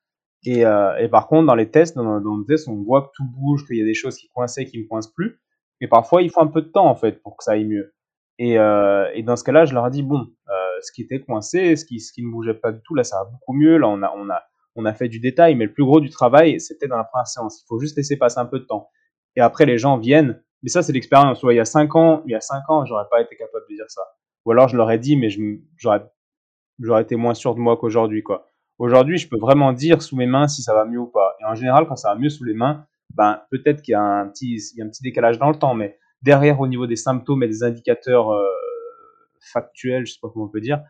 Et, euh, et par contre, dans les tests, dans, dans les tests, on voit que tout bouge, qu'il y a des choses qui coinçaient, qui ne coincent plus. Et parfois, il faut un peu de temps en fait pour que ça aille mieux. Et, euh, et dans ce cas-là, je leur ai dit bon, euh, ce qui était coincé, ce qui, ce qui ne bougeait pas du tout, là, ça va beaucoup mieux. Là, on a, on a, on a fait du détail, mais le plus gros du travail, c'était dans la première séance. Il faut juste laisser passer un peu de temps. Et après, les gens viennent. Mais ça, c'est l'expérience. Il y a cinq ans, il y a cinq ans, j'aurais pas été capable de dire ça. Ou alors, je leur ai dit, mais j'aurais, été moins sûr de moi qu'aujourd'hui, quoi. Aujourd'hui, je peux vraiment dire sous mes mains si ça va mieux ou pas. Et en général, quand ça va mieux sous les mains, ben, peut-être qu'il y a un petit, y a un petit décalage dans le temps, mais derrière, au niveau des symptômes et des indicateurs euh, factuels, je sais pas comment on peut dire,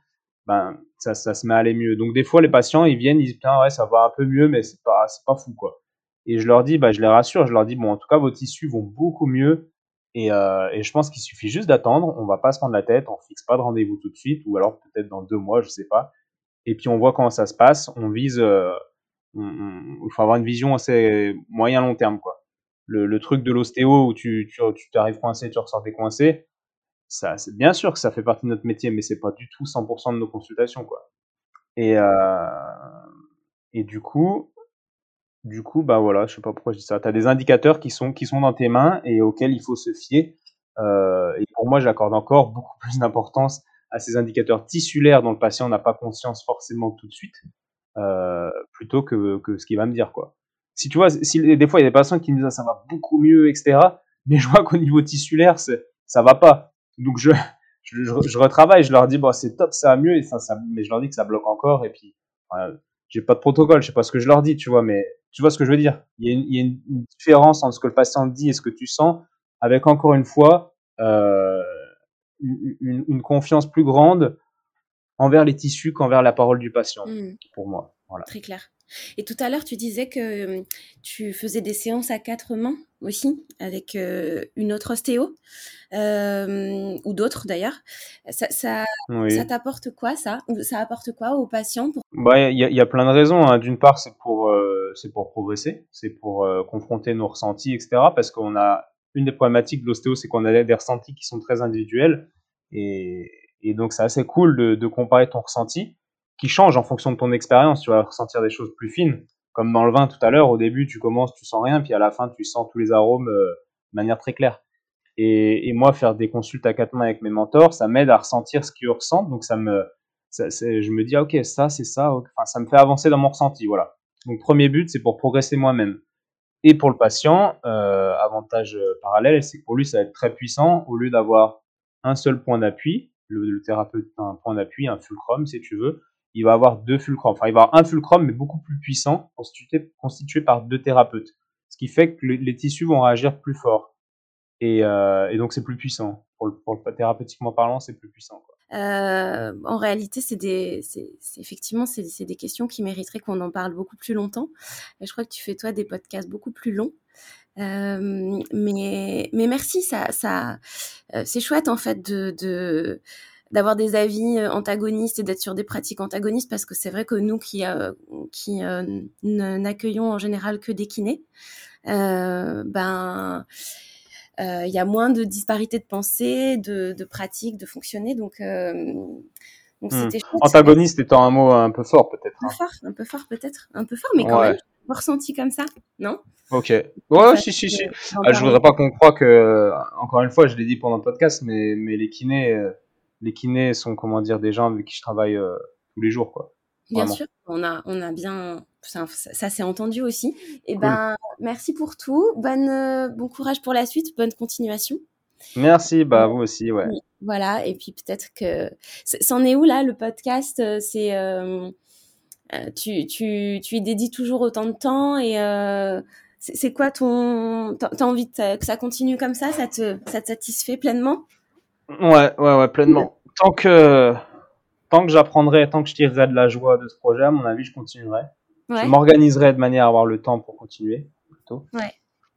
ben, ça, ça se met à aller mieux. Donc des fois, les patients, ils viennent, ils disent, ouais, ça va un peu mieux, mais c'est pas, pas fou, quoi. Et je leur dis, bah, je les rassure, je leur dis, bon, en tout cas, vos tissus vont beaucoup mieux. Et, euh, et je pense qu'il suffit juste d'attendre. On va pas se prendre la tête, on fixe pas de rendez-vous tout de suite, ou alors peut-être dans deux mois, je sais pas. Et puis on voit comment ça se passe. On vise, euh, il faut avoir une vision assez moyen long terme, quoi. Le, le truc de l'ostéo où tu, tu, tu t'arrives coincé, tu ressors coincé, ça, bien sûr que ça fait partie de notre métier, mais c'est pas du tout 100% de nos consultations, quoi. Et, euh, et du coup, du coup, bah voilà, je sais pas pourquoi je dis ça. Tu as des indicateurs qui sont, qui sont dans tes mains et auxquels il faut se fier. Euh, et pour moi, j'accorde encore (laughs) beaucoup plus d'importance à ces indicateurs tissulaires dont le patient n'a pas conscience forcément tout de suite, euh, plutôt que, que ce qu'il va me dire, quoi. Si tu vois, si, des fois, il y a des patients qui me disent ça va beaucoup mieux, etc. Mais je vois qu'au niveau tissulaire, ça va pas. Donc (laughs) je, je, je, retravaille, je leur dis bon c'est top, ça va mieux, et ça, ça, mais je leur dis que ça bloque encore et puis euh, j'ai pas de protocole, je sais pas ce que je leur dis, tu vois, mais tu vois ce que je veux dire. Il y a une, il y a une différence entre ce que le patient dit et ce que tu sens, avec encore une fois euh, une, une, confiance plus grande envers les tissus qu'envers la parole du patient, mmh. pour moi. Voilà. Très clair. Et tout à l'heure, tu disais que tu faisais des séances à quatre mains aussi, avec euh, une autre ostéo, euh, ou d'autres d'ailleurs. Ça, ça, oui. ça t'apporte quoi, ça? Ça apporte quoi aux patients pour... bah, Il y, y, a plein de raisons. Hein. D'une part, c'est pour, euh, c'est pour progresser, c'est pour euh, confronter nos ressentis, etc. Parce qu'on a une des problématiques de l'ostéo, c'est qu'on a des ressentis qui sont très individuels. Et, et donc, c'est assez cool de, de comparer ton ressenti qui change en fonction de ton expérience. Tu vas ressentir des choses plus fines. Comme dans le vin tout à l'heure, au début, tu commences, tu sens rien, puis à la fin, tu sens tous les arômes euh, de manière très claire. Et, et, moi, faire des consultes à quatre mains avec mes mentors, ça m'aide à ressentir ce qu'ils ressentent. Donc, ça me, ça, je me dis, ah, ok, ça, c'est ça. Enfin, ça me fait avancer dans mon ressenti. Voilà. Donc, premier but, c'est pour progresser moi-même. Et pour le patient, euh, avantage euh, parallèle, c'est que pour lui, ça va être très puissant. Au lieu d'avoir un seul point d'appui, le, le thérapeute a un point d'appui, un fulcrum, si tu veux, il va avoir deux fulcrums. Enfin, il va avoir un fulcrum, mais beaucoup plus puissant, constitué, constitué par deux thérapeutes. Ce qui fait que le, les tissus vont réagir plus fort. Et, euh, et donc, c'est plus puissant. Pour le, pour le, thérapeutiquement parlant, c'est plus puissant. Euh, en réalité, c'est des, c'est, effectivement, c'est, c'est des questions qui mériteraient qu'on en parle beaucoup plus longtemps. Et je crois que tu fais, toi, des podcasts beaucoup plus longs. Euh, mais, mais merci, ça, ça, c'est chouette, en fait, de d'avoir des avis euh, antagonistes et d'être sur des pratiques antagonistes parce que c'est vrai que nous qui, euh, qui euh, n'accueillons en général que des kinés, ben il y a moins de disparité de pensée, de, de pratique, de fonctionner. Donc, donc hmm. c'était Antagoniste étant un mot un peu fort peut-être. Un peu hein. fort, un peu fort peut-être, un peu fort, mais quand même ressenti comme ça, non? Ok. Ouais, si, si, si. Ah, je voudrais pas qu'on croie que, encore une fois, je l'ai dit pendant le podcast, mais, mais les kinés, les kinés sont, comment dire, des gens avec qui je travaille euh, tous les jours, quoi. Bien sûr, on a, on a bien, ça, ça s'est entendu aussi. Et eh ben, merci pour tout. Bonne, euh, bon courage pour la suite, bonne continuation. Merci, bah vous aussi, ouais. Voilà, et puis peut-être que, c'en est où là le podcast C'est euh, tu, tu, tu y dédies toujours autant de temps et euh, c'est quoi ton. T'as envie que ça continue comme ça? Ça te, ça te satisfait pleinement? Ouais, ouais, ouais, pleinement. Tant que, tant que j'apprendrai, tant que je tirerai de la joie de ce projet, à mon avis, je continuerai. Je m'organiserai de manière à avoir le temps pour continuer, plutôt. Ouais.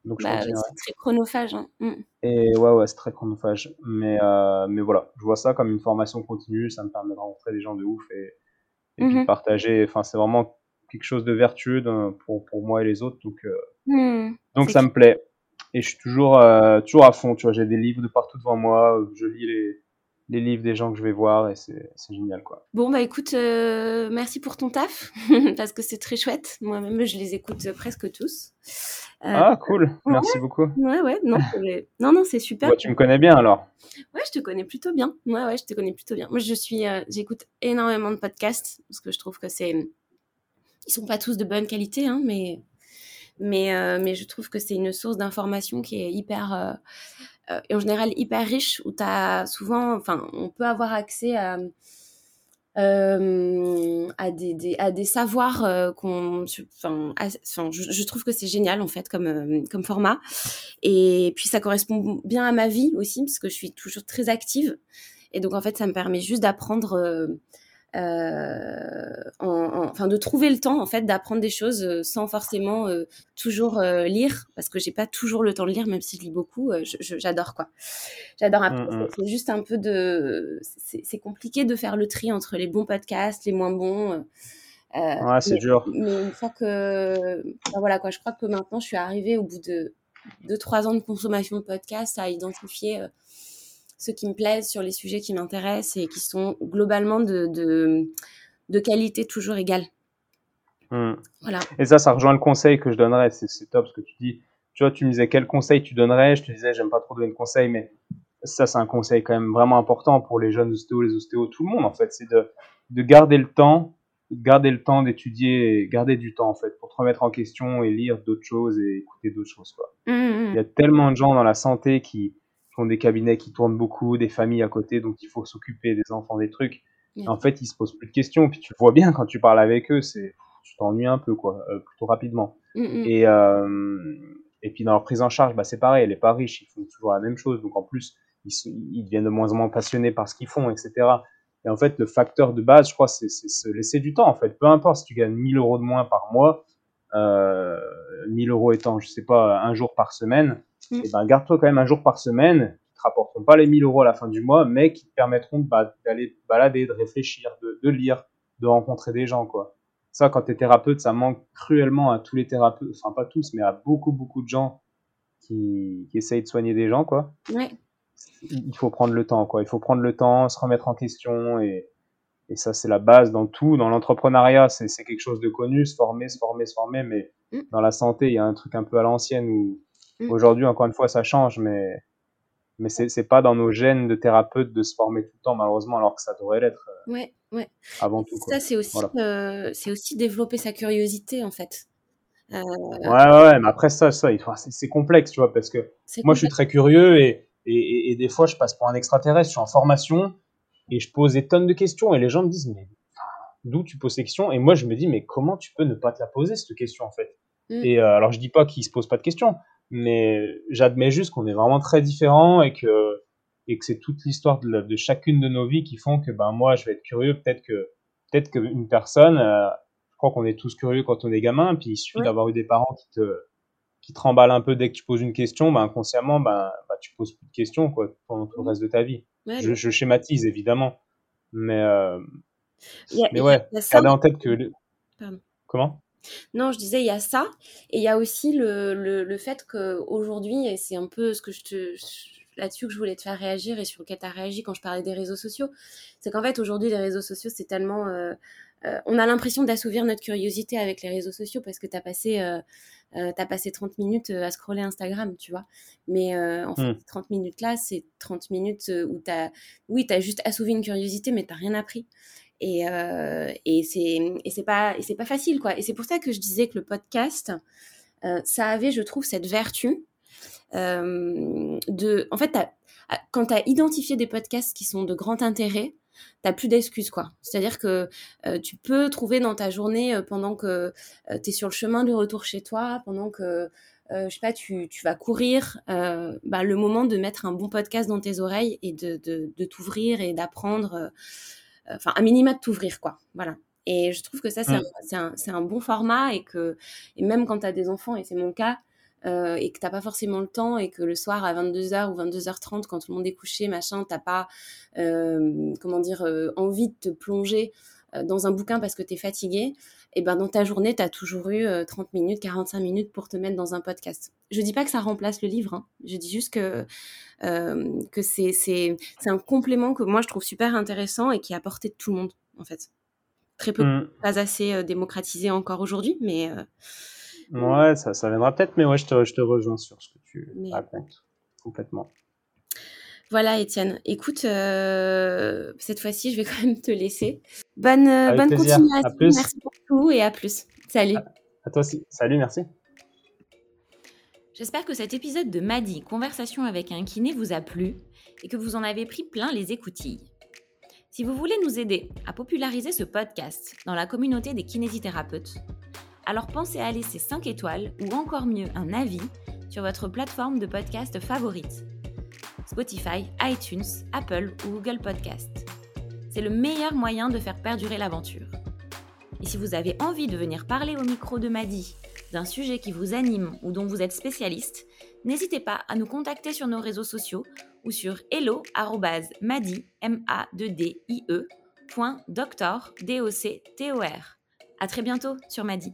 Donc je bah, C'est très chronophage. Hein. Mm. Et ouais, ouais, c'est très chronophage. Mais, euh, mais voilà, je vois ça comme une formation continue. Ça me permet de rencontrer des gens de ouf et, et puis mmh partager. Enfin, c'est vraiment quelque chose de vertueux pour, pour moi et les autres. Donc, euh, mmh. donc ça me plaît. Et je suis toujours, euh, toujours à fond. Tu vois, j'ai des livres de partout devant moi. Je lis les, les livres des gens que je vais voir et c'est génial quoi. Bon bah écoute, euh, merci pour ton taf (laughs) parce que c'est très chouette. Moi-même je les écoute presque tous. ah cool, merci beaucoup. Ouais ouais, non (laughs) non non c'est super. tu me connais bien alors. Ouais, je te connais plutôt bien. Ouais, ouais, je te connais plutôt bien. Moi, je suis, euh, j'écoute énormément de podcasts parce que je trouve que c'est, ils sont pas tous de bonne qualité, hein, mais, mais, euh, mais je trouve que c'est une source d'information qui est hyper, euh, et en général hyper riche où as souvent, enfin, on peut avoir accès à euh, à, des, des, à des savoirs euh, qu'on enfin, je, je, trouve que c'est génial en fait comme euh, comme format. Et puis ça correspond bien à ma vie aussi parce que je suis toujours très active. Et donc en fait ça me permet juste d'apprendre euh, en, enfin de trouver le temps en fait d'apprendre des choses euh, sans forcément euh, toujours lire parce que j'ai pas toujours le temps de lire même si je lis beaucoup j'adore quoi. J'adore mmh, c'est juste un peu de c'est compliqué de faire le tri entre les bons podcasts les moins bons ouais c'est dur. mais une fois que voilà quoi je crois que maintenant je suis arrivée au bout de deux trois ans de consommation de podcasts à identifier ceux qui me plaisent, sur les sujets qui m'intéressent et qui sont globalement de, de, qualité toujours égale. Hmm. Voilà. Et ça, ça rejoint le conseil que je donnerais. C'est top ce que tu dis. Tu vois, tu me disais quel conseil tu donnerais? Je te disais, j'aime pas trop donner de conseils, mais ça, c'est un conseil quand même vraiment important pour les jeunes ostéos, les ostéos, tout le monde en fait. C'est de, de garder le temps, garder le temps d'étudier, garder du temps en fait pour te remettre en question et lire d'autres choses et écouter d'autres choses. Quoi. Mmh, mmh. Il y a tellement de gens dans la santé qui, ont des cabinets qui tournent beaucoup, des familles à côté, donc il faut s'occuper des enfants, des trucs. En fait, ils se posent plus de questions. Puis tu vois bien quand tu parles avec eux, c'est tu t'ennuies un peu quoi, euh, plutôt rapidement. Mm, mm. Et euh, et puis dans leur prise en charge, bah c'est pareil, elle est pas riche, ils font toujours la même chose. Donc en plus, ils, ils deviennent de moins en moins passionnés par ce qu'ils font, etc. Et en fait, le facteur de base, je crois, c'est se laisser du temps. En fait, peu importe si tu gagnes 1000 euros de moins par mois, euh, 1000 euros étant, je sais pas, un jour par semaine, Mm. et eh ben garde-toi quand même un jour par semaine qui te rapporteront pas les 1000 euros à la fin du mois, mais qui te permettront d'aller balader, de réfléchir, de, lire, de rencontrer des gens, quoi. Ça, quand tu es thérapeute, ça manque cruellement à tous les thérapeutes, enfin pas tous, mais à beaucoup, beaucoup de gens qui, qui essayent de soigner des gens, quoi. Ouais. Il faut prendre le temps, quoi. Il faut prendre le temps, se remettre en question et, et ça, c'est la base dans tout. Dans l'entrepreneuriat, c'est quelque chose de connu, se former, se former, se former. Mais mm. dans la santé, il y a un truc un peu à l'ancienne où Mm. Aujourd'hui, encore une fois, ça change, mais, mais c'est pas dans nos gènes de thérapeute de se former tout le temps, malheureusement, alors que ça devrait l'être. Euh, ouais, ouais. Avant tout. Ça, c'est aussi, euh, c'est aussi développer sa curiosité, en fait. Euh... Ouais, ouais, mais après, ça, ça c'est complexe, tu vois, parce que moi, je suis très curieux et, et, et, des fois, je passe pour un extraterrestre, je suis en formation et je pose des tonnes de questions et les gens me disent, mais d'où tu poses ces questions? Et moi, je me dis, mais comment tu peux ne pas te la poser, cette question, en fait? Mm. Et euh, alors, je dis pas qu'ils se posent pas de questions, mais j'admets juste qu'on est vraiment très différents et que et que c'est toute l'histoire de, de, chacune de nos vies qui font que ben moi je vais être curieux. Peut-être que peut-être qu'une personne euh, je crois qu'on est tous curieux quand on est gamin puis il suffit d'avoir eu des parents qui te qui te remballent un peu dès que tu poses une question ben inconsciemment ben, ben tu poses plus de questions quoi pendant tout le reste de ta vie. Je, je, schématise évidemment. Mais euh, mais ouais garder en tête que Pardon. comment? Non, je disais, il y a ça. Et il y a aussi le, le, le fait qu'aujourd'hui, et c'est un peu ce que je te là-dessus que je voulais te faire réagir et sur lequel tu as réagi quand je parlais des réseaux sociaux, c'est qu'en fait aujourd'hui les réseaux sociaux c'est tellement euh, euh, on a l'impression d'assouvir notre curiosité avec les réseaux sociaux parce que tu as passé euh, as passé 30 minutes à scroller Instagram, tu vois. Mais en fait, 30 mmh. minutes là, c'est 30 minutes où tu as oui, tu as juste assouvi une curiosité mais tu rien appris. Et, euh, c'est pas pas facile quoi. Et c'est pour ça que je disais que le podcast, euh, ça avait, je trouve, cette vertu euh, de, en fait, quand tu as identifié des podcasts qui sont de grand intérêt, t'as plus d'excuses quoi. C'est-à-dire que euh, tu peux trouver dans ta journée pendant que tu es sur le chemin de retour chez toi, pendant que je sais pas, tu, tu vas courir, bah, le moment de mettre un bon podcast dans tes oreilles et de, de t'ouvrir et d'apprendre enfin un minima de t'ouvrir quoi. Voilà. Et je trouve que ça c'est un, un, un, bon format et que et même quand tu as des enfants et c'est mon cas euh, et que t'as pas forcément le temps et que le soir à 22h ou 22h30 quand tout le monde est couché machin t'as pas euh, comment dire euh, envie de te plonger euh, dans un bouquin parce que tu es fatigué et ben dans ta journée, tu as toujours eu 30 minutes, 45 minutes pour te mettre dans un podcast. Je dis pas que ça remplace le livre, hein. je dis juste que, euh, que c'est, c'est, c'est un complément que moi je trouve super intéressant et qui est à portée de tout le monde, en fait. Très peu, mmh. pas assez euh, démocratisé encore aujourd'hui, mais. Euh, ouais, ça, ça viendra peut-être, mais ouais, je te, je te rejoins sur ce que tu racontes, complètement. Voilà, Étienne. Écoute, euh, cette fois-ci, je vais (laughs) quand même te laisser. Bonne, bonne continuation. Merci pour tout et à plus. Salut. À, toi aussi. Salut, merci. J'espère que cet épisode de Madi, Conversation avec un kiné, vous a plu et que vous en avez pris plein les écoutilles. Si vous voulez nous aider à populariser ce podcast dans la communauté des kinésithérapeutes, alors pensez à laisser 5 étoiles ou encore mieux un avis sur votre plateforme de podcast favorite Spotify, iTunes, Apple ou Google Podcast. C'est le meilleur moyen de faire perdurer l'aventure. Et si vous avez envie de venir parler au micro de Madi d'un sujet qui vous anime ou dont vous êtes spécialiste, n'hésitez pas à nous contacter sur nos réseaux sociaux ou sur hello@madi m a d i e. À très bientôt sur Madi.